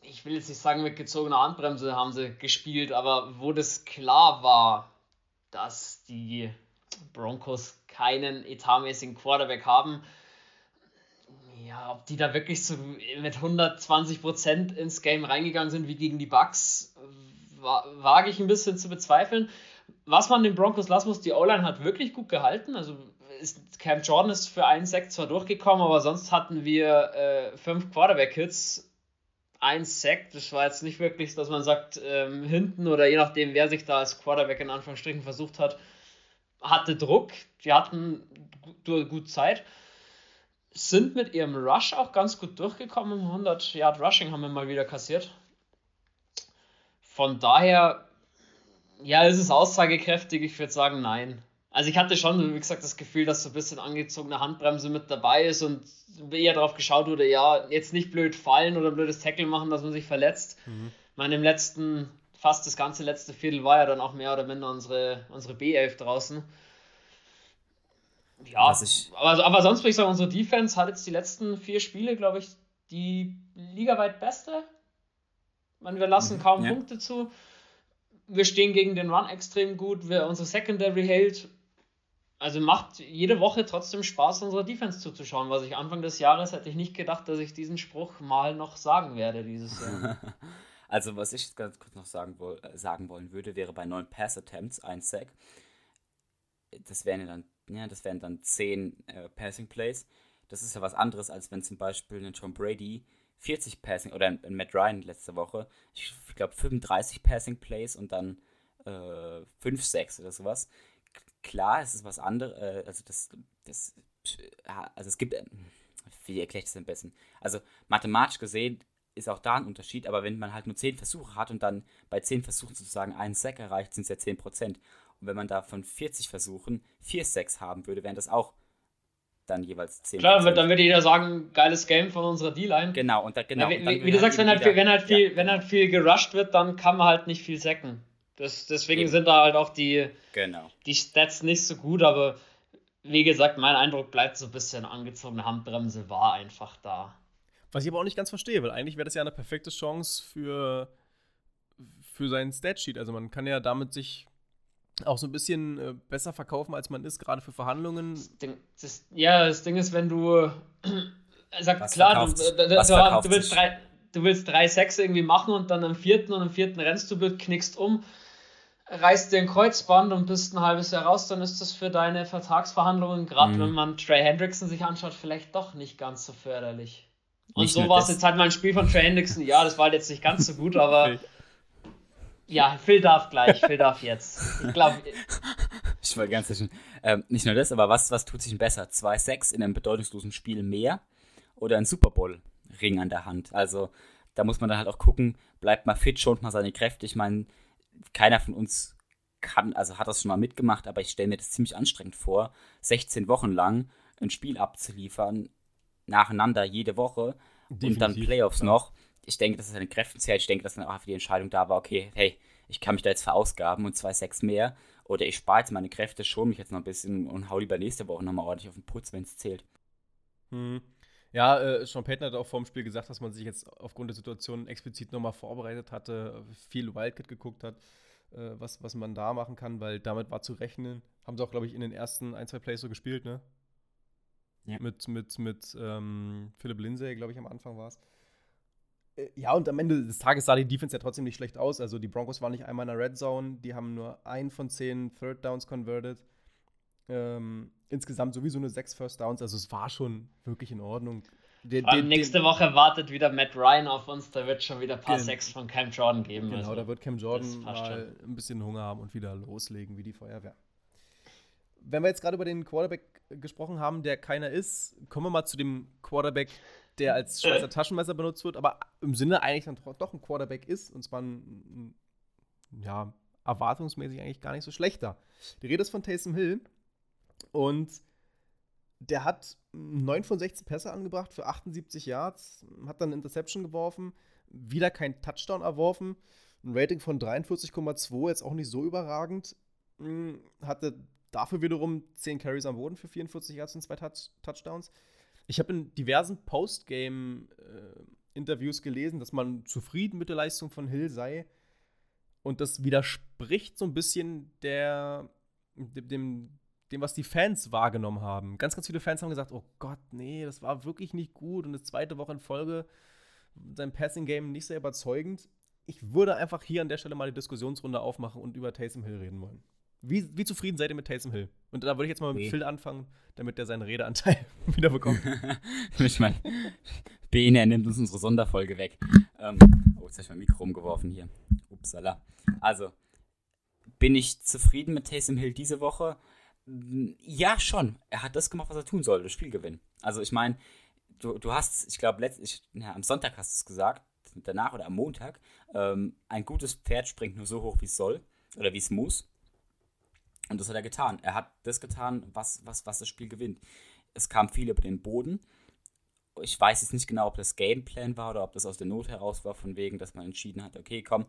ich will jetzt nicht sagen, mit gezogener Handbremse haben sie gespielt, aber wo das klar war, dass die Broncos keinen etatmäßigen Quarterback haben, ja, ob die da wirklich so mit 120 Prozent ins Game reingegangen sind wie gegen die Bucks, wage ich ein bisschen zu bezweifeln. Was man den Broncos lassen muss, die O-Line hat wirklich gut gehalten. Also ist, Cam Jordan ist für einen Sack zwar durchgekommen, aber sonst hatten wir äh, fünf Quarterback-Hits, ein Sack. Das war jetzt nicht wirklich, dass man sagt, ähm, hinten oder je nachdem, wer sich da als Quarterback in Anführungsstrichen versucht hat, hatte Druck. Die hatten gut, gut Zeit sind mit ihrem Rush auch ganz gut durchgekommen. 100 Yard Rushing haben wir mal wieder kassiert. Von daher, ja, ist es aussagekräftig. Ich würde sagen, nein. Also ich hatte schon, wie gesagt, das Gefühl, dass so ein bisschen angezogene Handbremse mit dabei ist und eher darauf geschaut wurde, ja, jetzt nicht blöd fallen oder blödes Tackle machen, dass man sich verletzt. Mhm. Ich meine, im letzten, fast das ganze letzte Viertel war ja dann auch mehr oder minder unsere, unsere B11 draußen. Ja, aber, aber sonst würde ich sagen, unsere Defense hat jetzt die letzten vier Spiele, glaube ich, die ligaweit beste. meine, wir lassen mhm, kaum ja. Punkte zu. Wir stehen gegen den Run extrem gut. Wir, unsere Secondary hält. Also macht jede Woche trotzdem Spaß, unserer Defense zuzuschauen. Was ich Anfang des Jahres hätte ich nicht gedacht, dass ich diesen Spruch mal noch sagen werde dieses Jahr. (laughs) also, was ich ganz kurz noch sagen, sagen wollen würde, wäre bei neun Pass Attempts ein Sack. Das wären ja dann ja, das wären dann 10 äh, Passing Plays. Das ist ja was anderes, als wenn zum Beispiel ein John Brady 40 Passing oder ein, ein Matt Ryan letzte Woche, ich glaube 35 Passing Plays und dann äh, 5, 6 oder sowas. Klar, es ist was anderes, äh, also das, das, also es gibt, äh, wie erkläre ich das am besten? Also mathematisch gesehen ist auch da ein Unterschied, aber wenn man halt nur 10 Versuche hat und dann bei 10 Versuchen sozusagen einen Sack erreicht, sind es ja 10%. Und wenn man da von 40 Versuchen 4 Sacks haben würde, wären das auch dann jeweils 10. Klar, dann würde jeder sagen, geiles Game von unserer D-Line. Genau, und da, genau. Ja, wie, wie, wie du sagst, wenn halt, viel, wenn, halt viel, ja. wenn halt viel gerusht wird, dann kann man halt nicht viel sacken. Das, deswegen Eben. sind da halt auch die, genau. die Stats nicht so gut, aber wie gesagt, mein Eindruck bleibt so ein bisschen angezogene Handbremse war einfach da. Was ich aber auch nicht ganz verstehe, weil eigentlich wäre das ja eine perfekte Chance für, für seinen Statsheet. Also man kann ja damit sich auch so ein bisschen äh, besser verkaufen, als man ist, gerade für Verhandlungen. Das Ding, das, ja, das Ding ist, wenn du äh, sag, was klar, du, du, du, willst drei, du willst drei Sechs irgendwie machen und dann am vierten und am vierten rennst du, knickst um, reißt dir ein Kreuzband und bist ein halbes Jahr raus, dann ist das für deine Vertragsverhandlungen, gerade mhm. wenn man Trey Hendrickson sich anschaut, vielleicht doch nicht ganz so förderlich. Und nicht so war es jetzt halt mal ein Spiel von Trey Hendrickson. Ja, das war halt jetzt nicht ganz so gut, aber (laughs) Ja, Phil darf gleich, Phil darf jetzt. Ich glaube. (laughs) ich war ganz sicher. Ähm, nicht nur das, aber was, was tut sich denn besser? Zwei Sex in einem bedeutungslosen Spiel mehr oder ein Super Bowl-Ring an der Hand? Also, da muss man dann halt auch gucken, bleibt mal fit, schont mal seine Kräfte. Ich meine, keiner von uns kann, also hat das schon mal mitgemacht, aber ich stelle mir das ziemlich anstrengend vor, 16 Wochen lang ein Spiel abzuliefern, nacheinander jede Woche Definitiv, und dann Playoffs ja. noch ich denke, dass es an den Kräften zählt. Ich denke, dass dann auch für die Entscheidung da war, okay, hey, ich kann mich da jetzt verausgaben und zwei Sechs mehr. Oder ich spare jetzt meine Kräfte, schon mich jetzt noch ein bisschen und hau lieber nächste Woche nochmal ordentlich auf den Putz, wenn es zählt. Hm. Ja, äh, Sean Payton hat auch vor dem Spiel gesagt, dass man sich jetzt aufgrund der Situation explizit nochmal vorbereitet hatte, viel Wildcat geguckt hat, äh, was, was man da machen kann, weil damit war zu rechnen. Haben sie auch, glaube ich, in den ersten ein, zwei Plays so gespielt, ne? Ja. Mit, mit, mit ähm, Philipp Lindsay, glaube ich, am Anfang war es. Äh, ja, und am Ende des Tages sah die Defense ja trotzdem nicht schlecht aus. Also die Broncos waren nicht einmal in der Red Zone, die haben nur ein von zehn Third Downs converted. Ähm, insgesamt sowieso nur sechs First Downs, also es war schon wirklich in Ordnung. Den, den, nächste den, Woche wartet wieder Matt Ryan auf uns, da wird schon wieder ein paar Sacks von Cam Jordan geben. Genau, also. da wird Cam Jordan mal schon. ein bisschen Hunger haben und wieder loslegen wie die Feuerwehr. Wenn wir jetzt gerade über den Quarterback gesprochen haben, der keiner ist, kommen wir mal zu dem Quarterback, der als Schweizer Taschenmesser benutzt wird, aber im Sinne eigentlich dann doch ein Quarterback ist, und zwar ein, ja, erwartungsmäßig eigentlich gar nicht so schlechter. Die Rede ist von Taysom Hill und der hat 9 von 16 Pässe angebracht für 78 Yards, hat dann Interception geworfen, wieder kein Touchdown erworfen, ein Rating von 43,2, jetzt auch nicht so überragend, hm, hatte dafür wiederum 10 Carries am Boden für 44 Yards und zwei Touch Touchdowns. Ich habe in diversen Postgame-Interviews Interviews gelesen, dass man zufrieden mit der Leistung von Hill sei. Und das widerspricht so ein bisschen der, dem, was die Fans wahrgenommen haben. Ganz, ganz viele Fans haben gesagt, oh Gott, nee, das war wirklich nicht gut. Und eine zweite Woche in Folge sein Passing-Game nicht sehr überzeugend. Ich würde einfach hier an der Stelle mal die Diskussionsrunde aufmachen und über Taysom Hill reden wollen. Wie, wie zufrieden seid ihr mit Taysom Hill? Und da würde ich jetzt mal mit nee. Phil anfangen, damit der seinen Redeanteil (laughs) wieder bekommt. (laughs) ich meine, Bene, er nimmt uns unsere Sonderfolge weg. Ähm, oh, jetzt habe ich mein Mikro umgeworfen hier. Upsala. Also, bin ich zufrieden mit Taysom Hill diese Woche? Ja, schon. Er hat das gemacht, was er tun soll, das Spiel gewinnen. Also, ich meine, du, du hast, ich glaube, ja, am Sonntag hast du es gesagt, danach oder am Montag, ähm, ein gutes Pferd springt nur so hoch, wie es soll oder wie es muss. Und das hat er getan. Er hat das getan, was, was, was das Spiel gewinnt. Es kam viel über den Boden. Ich weiß jetzt nicht genau, ob das Gameplan war oder ob das aus der Not heraus war, von wegen, dass man entschieden hat, okay, komm,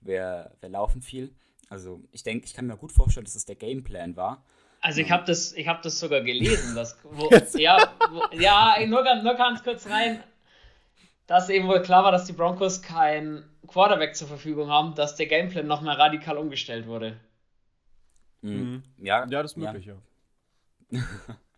wir, wir laufen viel. Also ich denke, ich kann mir gut vorstellen, dass das der Gameplan war. Also ich habe das, hab das sogar gelesen, dass, (laughs) wo, ja, wo, ja nur, nur ganz kurz rein, dass eben wohl klar war, dass die Broncos kein Quarterback zur Verfügung haben, dass der Gameplan nochmal radikal umgestellt wurde. Mhm. mhm. Ja, ja, das ist möglich, ja. ja.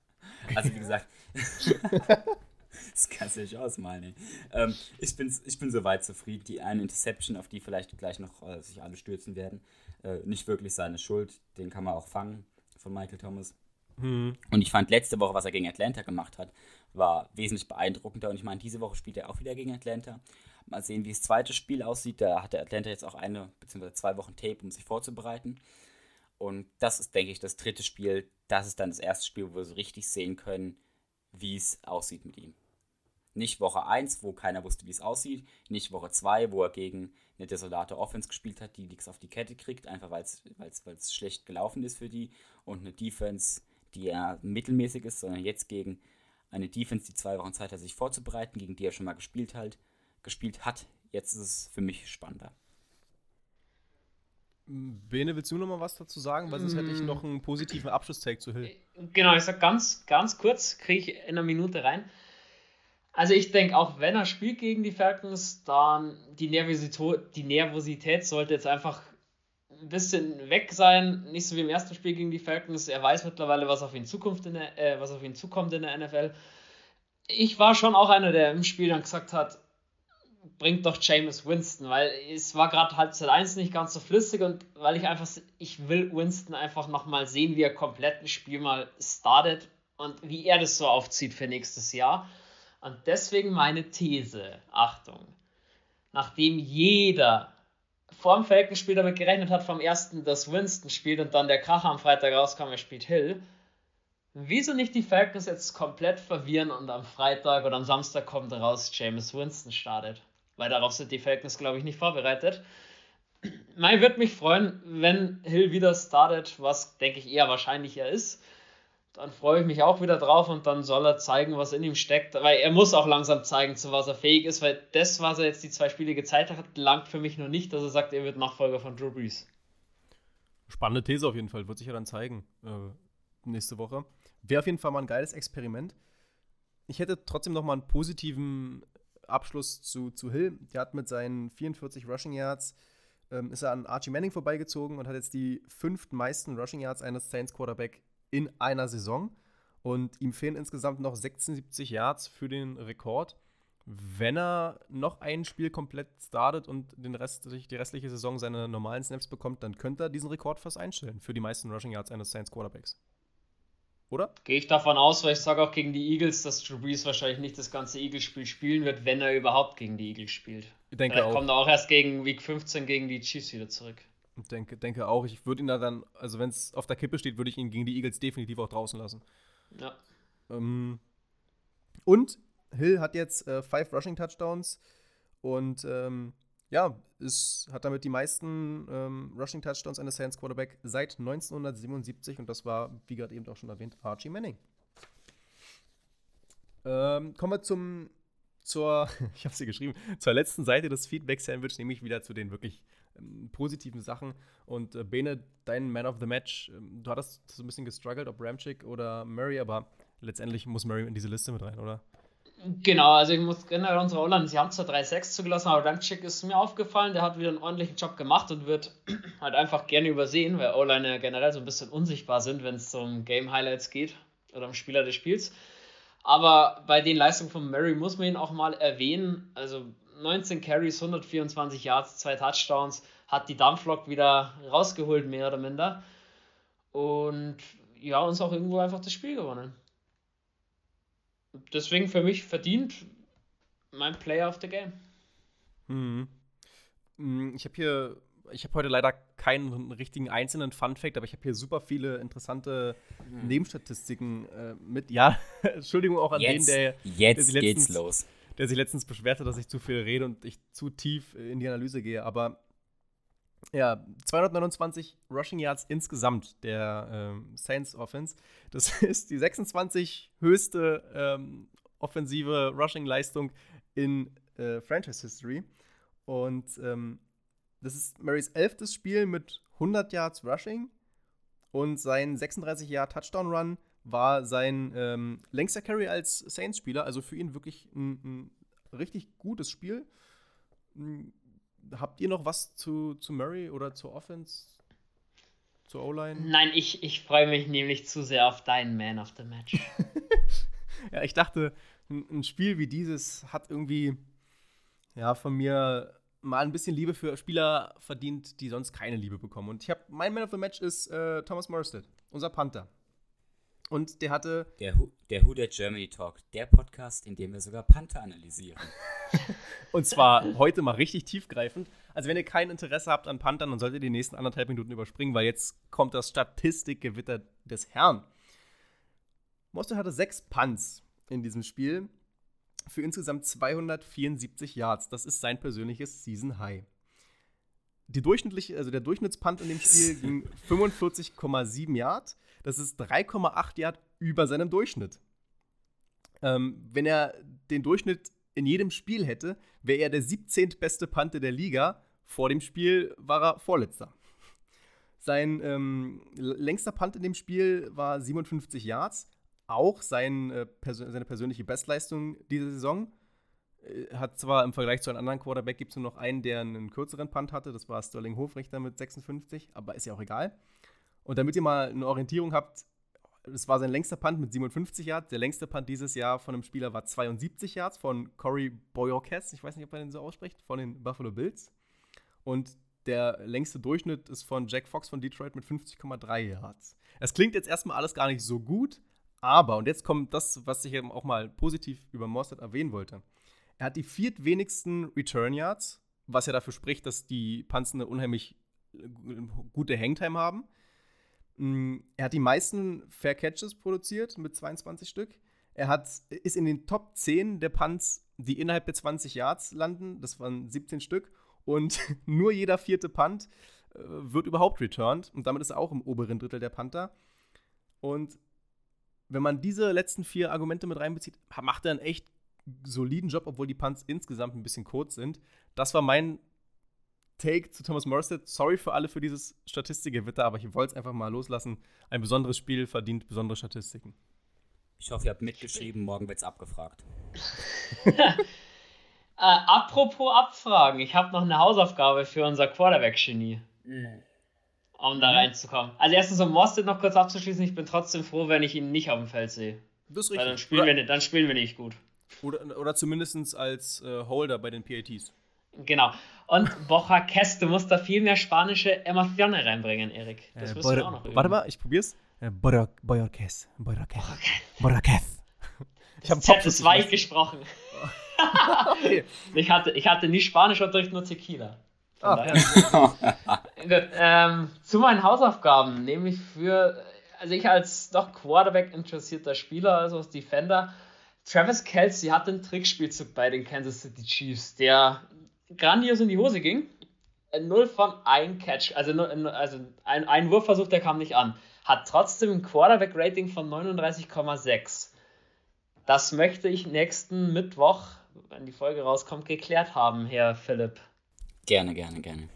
(laughs) also wie gesagt, (laughs) das kannst du nicht ausmalen. Ähm, ich, bin, ich bin soweit zufrieden. Die eine Interception, auf die vielleicht gleich noch äh, sich alle stürzen werden, äh, nicht wirklich seine Schuld. Den kann man auch fangen von Michael Thomas. Mhm. Und ich fand letzte Woche, was er gegen Atlanta gemacht hat, war wesentlich beeindruckender. Und ich meine, diese Woche spielt er auch wieder gegen Atlanta. Mal sehen, wie das zweite Spiel aussieht. Da hat der Atlanta jetzt auch eine bzw. zwei Wochen Tape, um sich vorzubereiten. Und das ist, denke ich, das dritte Spiel. Das ist dann das erste Spiel, wo wir so richtig sehen können, wie es aussieht mit ihm. Nicht Woche 1, wo keiner wusste, wie es aussieht. Nicht Woche 2, wo er gegen eine desolate Offense gespielt hat, die nichts auf die Kette kriegt, einfach weil es schlecht gelaufen ist für die. Und eine Defense, die ja mittelmäßig ist, sondern jetzt gegen eine Defense, die zwei Wochen Zeit hat, sich vorzubereiten, gegen die er schon mal gespielt, halt, gespielt hat. Jetzt ist es für mich spannender. Bene, willst du noch mal was dazu sagen? Weil sonst hätte ich noch einen positiven Abschlusstake zu Hill. Genau, ich sag ganz, ganz kurz, kriege ich in einer Minute rein. Also ich denke, auch wenn er spielt gegen die Falcons, dann die Nervosität, die Nervosität sollte jetzt einfach ein bisschen weg sein. Nicht so wie im ersten Spiel gegen die Falcons. Er weiß mittlerweile, was auf ihn, Zukunft in der, äh, was auf ihn zukommt in der NFL. Ich war schon auch einer, der im Spiel dann gesagt hat, bringt doch James Winston, weil es war gerade Halbzeit 1 nicht ganz so flüssig und weil ich einfach, ich will Winston einfach nochmal sehen, wie er komplett ein Spiel mal startet und wie er das so aufzieht für nächstes Jahr. Und deswegen meine These, Achtung, nachdem jeder vorm Falcons-Spiel damit gerechnet hat, vom ersten, dass Winston spielt und dann der Kracher am Freitag rauskam, er spielt Hill, wieso nicht die Falcons jetzt komplett verwirren und am Freitag oder am Samstag kommt raus, James Winston startet? weil darauf sind die Falcons, glaube ich, nicht vorbereitet. Mai würde mich freuen, wenn Hill wieder startet, was denke ich eher wahrscheinlicher ist. Dann freue ich mich auch wieder drauf und dann soll er zeigen, was in ihm steckt. Weil er muss auch langsam zeigen, zu was er fähig ist, weil das, was er jetzt die zwei Spiele gezeigt hat, langt für mich noch nicht, dass er sagt, er wird Nachfolger von Drew Brees. Spannende These auf jeden Fall, wird sich ja dann zeigen äh, nächste Woche. Wäre auf jeden Fall mal ein geiles Experiment. Ich hätte trotzdem noch mal einen positiven Abschluss zu, zu Hill. Der hat mit seinen 44 Rushing Yards ähm, ist er an Archie Manning vorbeigezogen und hat jetzt die fünf meisten Rushing Yards eines Saints Quarterback in einer Saison. Und ihm fehlen insgesamt noch 76 Yards für den Rekord. Wenn er noch ein Spiel komplett startet und den Rest, die restliche Saison seine normalen Snaps bekommt, dann könnte er diesen Rekord fast einstellen für die meisten Rushing Yards eines Saints Quarterbacks oder? Gehe ich davon aus, weil ich sage auch gegen die Eagles, dass Drew Brees wahrscheinlich nicht das ganze Eagles-Spiel spielen wird, wenn er überhaupt gegen die Eagles spielt. Ich denke Vielleicht auch. kommt er auch erst gegen Week 15 gegen die Chiefs wieder zurück. Denke, denke auch. Ich würde ihn da dann, also wenn es auf der Kippe steht, würde ich ihn gegen die Eagles definitiv auch draußen lassen. Ja. Ähm, und Hill hat jetzt äh, five Rushing Touchdowns und ähm, ja, es hat damit die meisten ähm, Rushing Touchdowns eines Saints Quarterback seit 1977 und das war, wie gerade eben auch schon erwähnt, Archie Manning. Ähm, kommen wir zum, zur, (laughs) ich habe sie geschrieben, zur letzten Seite des Feedback-Sandwich, nämlich wieder zu den wirklich ähm, positiven Sachen. Und äh, Bene, dein Man of the Match, ähm, du hattest so ein bisschen gestruggelt, ob Ramchick oder Murray, aber letztendlich muss Murray in diese Liste mit rein, oder? Genau, also ich muss generell unsere Holland, sie haben zwar 3-6 zugelassen, aber Ramczyk ist mir aufgefallen, der hat wieder einen ordentlichen Job gemacht und wird (clears throat) halt einfach gerne übersehen, weil O-Line ja generell so ein bisschen unsichtbar sind, wenn es um Game Highlights geht oder um Spieler des Spiels. Aber bei den Leistungen von Murray muss man ihn auch mal erwähnen. Also 19 Carries, 124 Yards, zwei Touchdowns, hat die Dampflok wieder rausgeholt, mehr oder minder. Und ja, uns auch irgendwo einfach das Spiel gewonnen deswegen für mich verdient mein Player of the Game. Mhm. Ich habe hier, ich habe heute leider keinen richtigen einzelnen Fun Fact, aber ich habe hier super viele interessante mhm. Nebenstatistiken äh, mit. Ja, (laughs) Entschuldigung auch an jetzt, den, der, jetzt der letztens, geht's los. Der sich letztens beschwerte, dass ich zu viel rede und ich zu tief in die Analyse gehe. Aber ja, 229 Rushing Yards insgesamt der ähm, Saints Offense. Das (laughs) ist die 26 höchste ähm, offensive Rushing-Leistung in äh, Franchise History. Und ähm, das ist Marys elftes Spiel mit 100 Yards Rushing. Und sein 36 Yard Touchdown Run war sein ähm, längster Carry als Saints-Spieler. Also für ihn wirklich ein, ein richtig gutes Spiel habt ihr noch was zu, zu Murray oder zur Offense? Zur O-Line? Nein, ich, ich freue mich nämlich zu sehr auf deinen Man of the Match. (laughs) ja, ich dachte, ein, Spiel wie dieses hat irgendwie ja, von mir mal ein bisschen Liebe für Spieler verdient, die sonst keine Liebe bekommen. Und ich habe mein Man of the Match ist äh, Thomas Morstead, unser Panther. Und der hatte. Der, Who, der Who That Germany Talk, der Podcast, in dem wir sogar Panther analysieren. (laughs) Und zwar heute mal richtig tiefgreifend. Also, wenn ihr kein Interesse habt an Panthern, dann solltet ihr die nächsten anderthalb Minuten überspringen, weil jetzt kommt das Statistikgewitter des Herrn. Monster hatte sechs Punts in diesem Spiel für insgesamt 274 Yards. Das ist sein persönliches Season High. Die durchschnittliche, also der Durchschnittspunt in dem Spiel (laughs) ging 45,7 Yards. Das ist 3,8 Yard über seinem Durchschnitt. Ähm, wenn er den Durchschnitt in jedem Spiel hätte, wäre er der 17. beste Pante der Liga. Vor dem Spiel war er Vorletzter. Sein ähm, längster Punt in dem Spiel war 57 Yards. Auch sein, äh, pers seine persönliche Bestleistung diese Saison. Äh, hat zwar im Vergleich zu einem anderen Quarterback gibt es nur noch einen, der einen kürzeren Punt hatte. Das war Sterling Hofrichter mit 56, aber ist ja auch egal. Und damit ihr mal eine Orientierung habt, das war sein längster Punt mit 57 Yards. Der längste Punt dieses Jahr von einem Spieler war 72 Yards von Corey Boyorkes. Ich weiß nicht, ob man den so ausspricht, von den Buffalo Bills. Und der längste Durchschnitt ist von Jack Fox von Detroit mit 50,3 Yards. Es klingt jetzt erstmal alles gar nicht so gut, aber, und jetzt kommt das, was ich eben auch mal positiv über Mostert erwähnen wollte. Er hat die viertwenigsten Return Yards, was ja dafür spricht, dass die Punts eine unheimlich äh, gute Hangtime haben. Mm, er hat die meisten Fair Catches produziert mit 22 Stück. Er hat, ist in den Top 10 der Punts, die innerhalb der 20 Yards landen. Das waren 17 Stück. Und (laughs) nur jeder vierte Punt äh, wird überhaupt returned. Und damit ist er auch im oberen Drittel der Panther. Und wenn man diese letzten vier Argumente mit reinbezieht, macht er einen echt soliden Job, obwohl die Punts insgesamt ein bisschen kurz sind. Das war mein Take zu Thomas Morstead. Sorry für alle für dieses Statistikgewitter, aber ich wollte es einfach mal loslassen. Ein besonderes Spiel verdient besondere Statistiken. Ich hoffe, ihr habt mitgeschrieben, morgen wird es abgefragt. (laughs) äh, apropos Abfragen, ich habe noch eine Hausaufgabe für unser Quarterback-Genie. Mhm. Um da reinzukommen. Also erstens, um Morstead noch kurz abzuschließen, ich bin trotzdem froh, wenn ich ihn nicht auf dem Feld sehe. Das ist richtig. Weil dann spielen, wir, dann spielen wir nicht gut. Oder, oder zumindest als äh, Holder bei den PATs. Genau. Und Bocha Kess, du musst da viel mehr spanische Emotionen reinbringen, Erik. Das äh, musst du auch noch üben. Warte mal, ich probier's. Äh. Borokes. Borokes. (laughs) Ich habe Z ist weich gesprochen. (laughs) okay. ich, hatte, ich hatte nie Spanisch Unterricht, nur Tequila. Ah. (laughs) Gut, ähm, zu meinen Hausaufgaben, nämlich für, also ich als doch Quarterback interessierter Spieler, also als Defender, Travis Kelsey hat den Trickspielzug bei den Kansas City Chiefs, der grandios in die Hose ging. Null von ein Catch, also, also ein, ein Wurfversuch, der kam nicht an. Hat trotzdem ein Quarterback-Rating von 39,6. Das möchte ich nächsten Mittwoch, wenn die Folge rauskommt, geklärt haben, Herr Philipp. Gerne, gerne, gerne.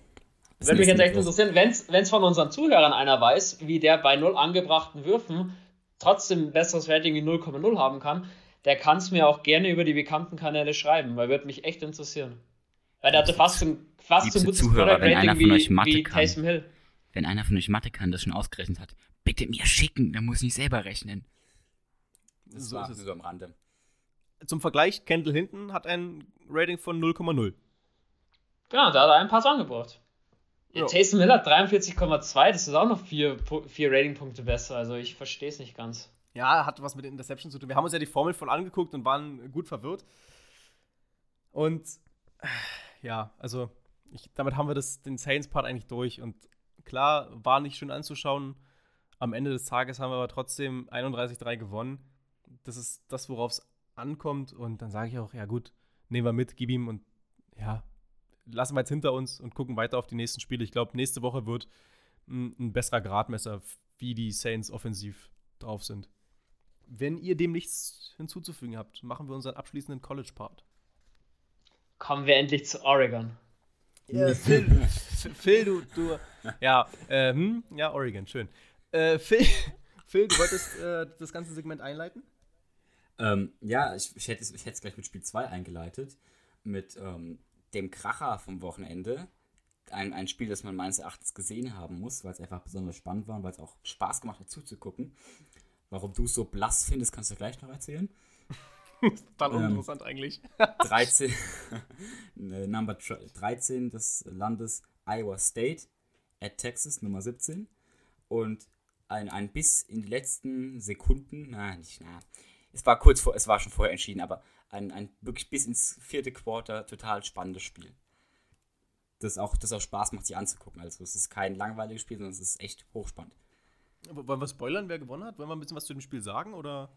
Würde mich jetzt echt interessieren, wenn es von unseren Zuhörern einer weiß, wie der bei null angebrachten Würfen trotzdem ein besseres Rating wie 0,0 haben kann, der kann es mir auch gerne über die bekannten Kanäle schreiben, weil würde mich echt interessieren. Weil der hatte fast ein, fast so ein gutes Zuhörer, wenn einer von euch Mathe kann. Wenn einer von euch Mathe kann, das schon ausgerechnet hat, bitte mir schicken, dann muss ich selber rechnen. Das So war ist es. so am Rande. Zum Vergleich, Kendall Hinton hat ein Rating von 0,0. Genau, da hat er einen Pass angebracht. Ja. Taysom Hill hat 43,2, das ist auch noch vier, vier Ratingpunkte besser. Also ich verstehe es nicht ganz. Ja, hat was mit den Interceptions zu tun. Wir haben uns ja die Formel voll angeguckt und waren gut verwirrt. Und ja, also ich, damit haben wir das, den Saints-Part eigentlich durch. Und klar, war nicht schön anzuschauen. Am Ende des Tages haben wir aber trotzdem 31-3 gewonnen. Das ist das, worauf es ankommt. Und dann sage ich auch, ja gut, nehmen wir mit, gib ihm und ja, lassen wir jetzt hinter uns und gucken weiter auf die nächsten Spiele. Ich glaube, nächste Woche wird ein, ein besserer Gradmesser, wie die Saints offensiv drauf sind. Wenn ihr dem nichts hinzuzufügen habt, machen wir unseren abschließenden College-Part. Kommen wir endlich zu Oregon. Ja, (laughs) Phil, Phil, du, du, ja, äh, hm, ja, Oregon, schön. Äh, Phil, (laughs) Phil, du wolltest äh, das ganze Segment einleiten? Ähm, ja, ich, ich hätte es ich hätte es gleich mit Spiel 2 eingeleitet. Mit ähm, dem Kracher vom Wochenende. Ein, ein Spiel, das man meines Erachtens gesehen haben muss, weil es einfach besonders spannend war und weil es auch Spaß gemacht hat zuzugucken. Warum du es so blass findest, kannst du gleich noch erzählen. (laughs) Total Ähm. uninteressant eigentlich. (laughs) 13, (laughs) äh, Number tr- 13 des Landes Iowa State at Texas, Nummer 17. Und ein, ein bis in die letzten Sekunden, na, nicht, na, es war kurz vor, es war schon vorher entschieden, aber ein, ein wirklich bis ins vierte Quarter total spannendes Spiel. Das auch, das auch Spaß macht, sich anzugucken. Also es ist kein langweiliges Spiel, sondern es ist echt hochspannend. Wollen wir spoilern, wer gewonnen hat? Wollen wir ein bisschen was zu dem Spiel sagen oder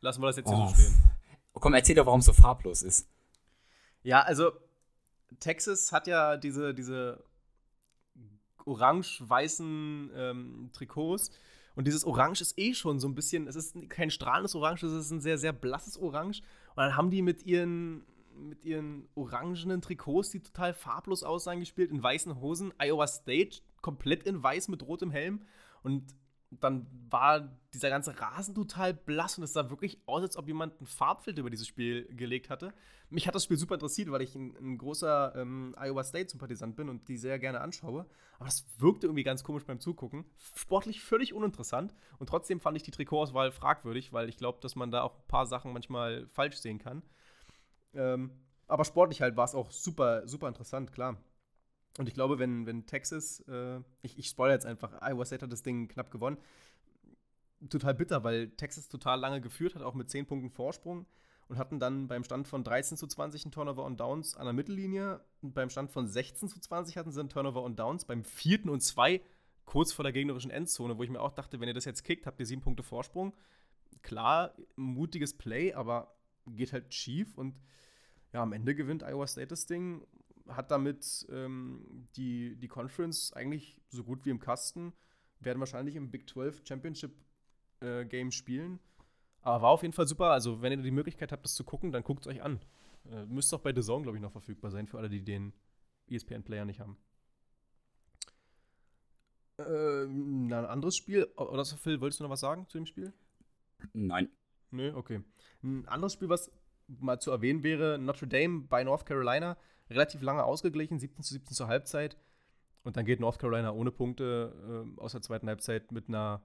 lassen wir das jetzt hier Oh. so stehen? Komm, erzähl doch, warum es so farblos ist. Ja, also Texas hat ja diese, diese orange-weißen ähm, Trikots. Und dieses Orange ist eh schon so ein bisschen, es ist kein strahlendes Orange, es ist ein sehr, sehr blasses Orange. Und dann haben die mit ihren, mit ihren orangenen Trikots, die total farblos aussahen, gespielt, in weißen Hosen. Iowa State komplett in weiß mit rotem Helm. Und dann war dieser ganze Rasen total blass und es sah wirklich aus, als ob jemand einen Farbfilter über dieses Spiel gelegt hatte. Mich hat das Spiel super interessiert, weil ich ein, ein großer ähm, Iowa State-Sympathisant bin und die sehr gerne anschaue. Aber das wirkte irgendwie ganz komisch beim Zugucken. Sportlich völlig uninteressant und trotzdem fand ich die Trikotauswahl fragwürdig, weil ich glaube, dass man da auch ein paar Sachen manchmal falsch sehen kann. Ähm, aber sportlich halt war es auch super, super interessant, klar. Und ich glaube, wenn, wenn Texas, äh, ich, ich spoilere jetzt einfach, Iowa State hat das Ding knapp gewonnen. Total bitter, weil Texas total lange geführt hat, auch mit 10 Punkten Vorsprung und hatten dann beim Stand von 13 zu 20 einen Turnover und Downs an der Mittellinie. Und beim Stand von 16 zu 20 hatten sie einen Turnover und Downs. Beim vierten und zwei kurz vor der gegnerischen Endzone, wo ich mir auch dachte, wenn ihr das jetzt kickt, habt ihr sieben Punkte Vorsprung. Klar, mutiges Play, aber geht halt schief und ja, am Ende gewinnt Iowa State das Ding, hat damit ähm, die, die Conference eigentlich so gut wie im Kasten, werden wahrscheinlich im Big 12 Championship äh, Game spielen. Aber war auf jeden Fall super. Also, wenn ihr die Möglichkeit habt, das zu gucken, dann guckt es euch an. Äh, müsste auch bei The Zone, glaube ich, noch verfügbar sein, für alle, die den ESPN-Player nicht haben. Ähm, ein anderes Spiel, oder so, Phil, wolltest du noch was sagen zu dem Spiel? Nein. Nö, okay. Ein anderes Spiel, was mal zu erwähnen wäre, Notre Dame bei North Carolina. Relativ lange ausgeglichen, 17 zu 17 zur Halbzeit. Und dann geht North Carolina ohne Punkte äh, aus der zweiten Halbzeit mit einer,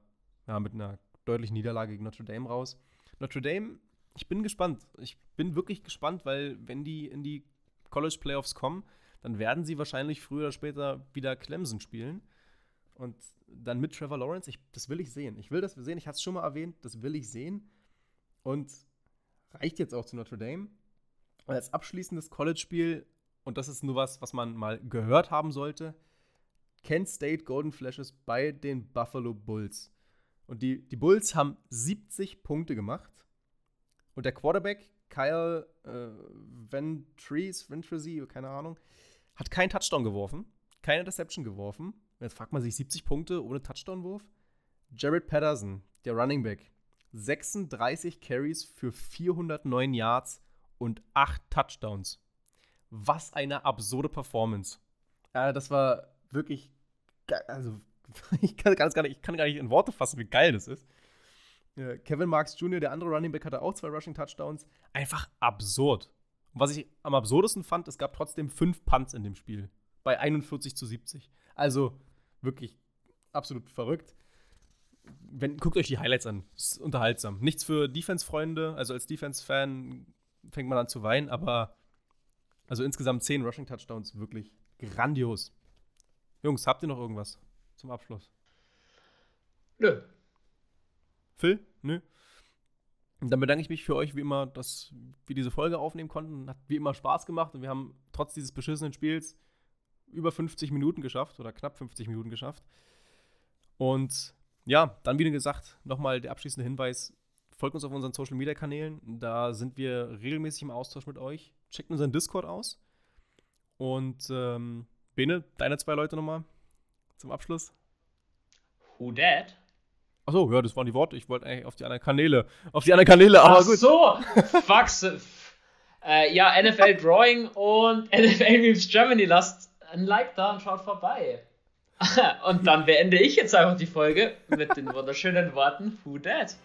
ja, mit einer deutlichen Niederlage gegen Notre Dame raus. Notre Dame, ich bin gespannt. Ich bin wirklich gespannt, weil wenn die in die College Playoffs kommen, dann werden sie wahrscheinlich früher oder später wieder Clemson spielen. Und dann mit Trevor Lawrence, ich, das will ich sehen. Ich will das sehen, ich hatte es schon mal erwähnt, das will ich sehen. Und reicht jetzt auch zu Notre Dame. Und als abschließendes College-Spiel, und das ist nur was, was man mal gehört haben sollte, Kent State Golden Flashes bei den Buffalo Bulls. Und die, die Bulls haben 70 Punkte gemacht. Und der Quarterback, Kyle äh, Ventries, Ventresi, keine Ahnung, hat keinen Touchdown geworfen, keine Interception geworfen. Jetzt fragt man sich 70 Punkte ohne Touchdown-Wurf. Jared Patterson, der Running Back, 36 Carries für 409 Yards und 8 Touchdowns. Was eine absurde Performance. Äh, das war wirklich, also (laughs) ich kann, gar nicht, ich kann gar nicht in Worte fassen, wie geil das ist. Äh, Kevin Marks Jr., der andere Running Back, hatte auch zwei Rushing Touchdowns. Einfach absurd. Und was ich am absurdesten fand, es gab trotzdem fünf Punts in dem Spiel. Bei 41 zu 70. Also wirklich absolut verrückt. Wenn, guckt euch die Highlights an. Ist unterhaltsam. Nichts für Defense-Freunde. Also als Defense-Fan fängt man an zu weinen, aber also insgesamt zehn Rushing Touchdowns. Wirklich grandios. Jungs, habt ihr noch irgendwas zum Abschluss? Nö. Phil? Nö. Und dann bedanke ich mich für euch, wie immer, dass wir diese Folge aufnehmen konnten. Hat wie immer Spaß gemacht und wir haben trotz dieses beschissenen Spiels über 50 Minuten geschafft oder knapp 50 Minuten geschafft. Und ja, dann wie gesagt, nochmal der abschließende Hinweis: Folgt uns auf unseren Social Media Kanälen. Da sind wir regelmäßig im Austausch mit euch. Checkt unseren Discord aus. Und ähm, Bene, deine zwei Leute nochmal zum Abschluss. Who dat? Achso, ja, das waren die Worte. Ich wollte eigentlich auf die anderen Kanäle. Auf die anderen Kanäle, aber Ach gut. so, Fax. äh, ja, NFL Drawing und (laughs) NFL Memes Germany. Lasst ein Like da und schaut vorbei. (laughs) und dann beende ich jetzt einfach die Folge mit den wunderschönen Worten Who dat?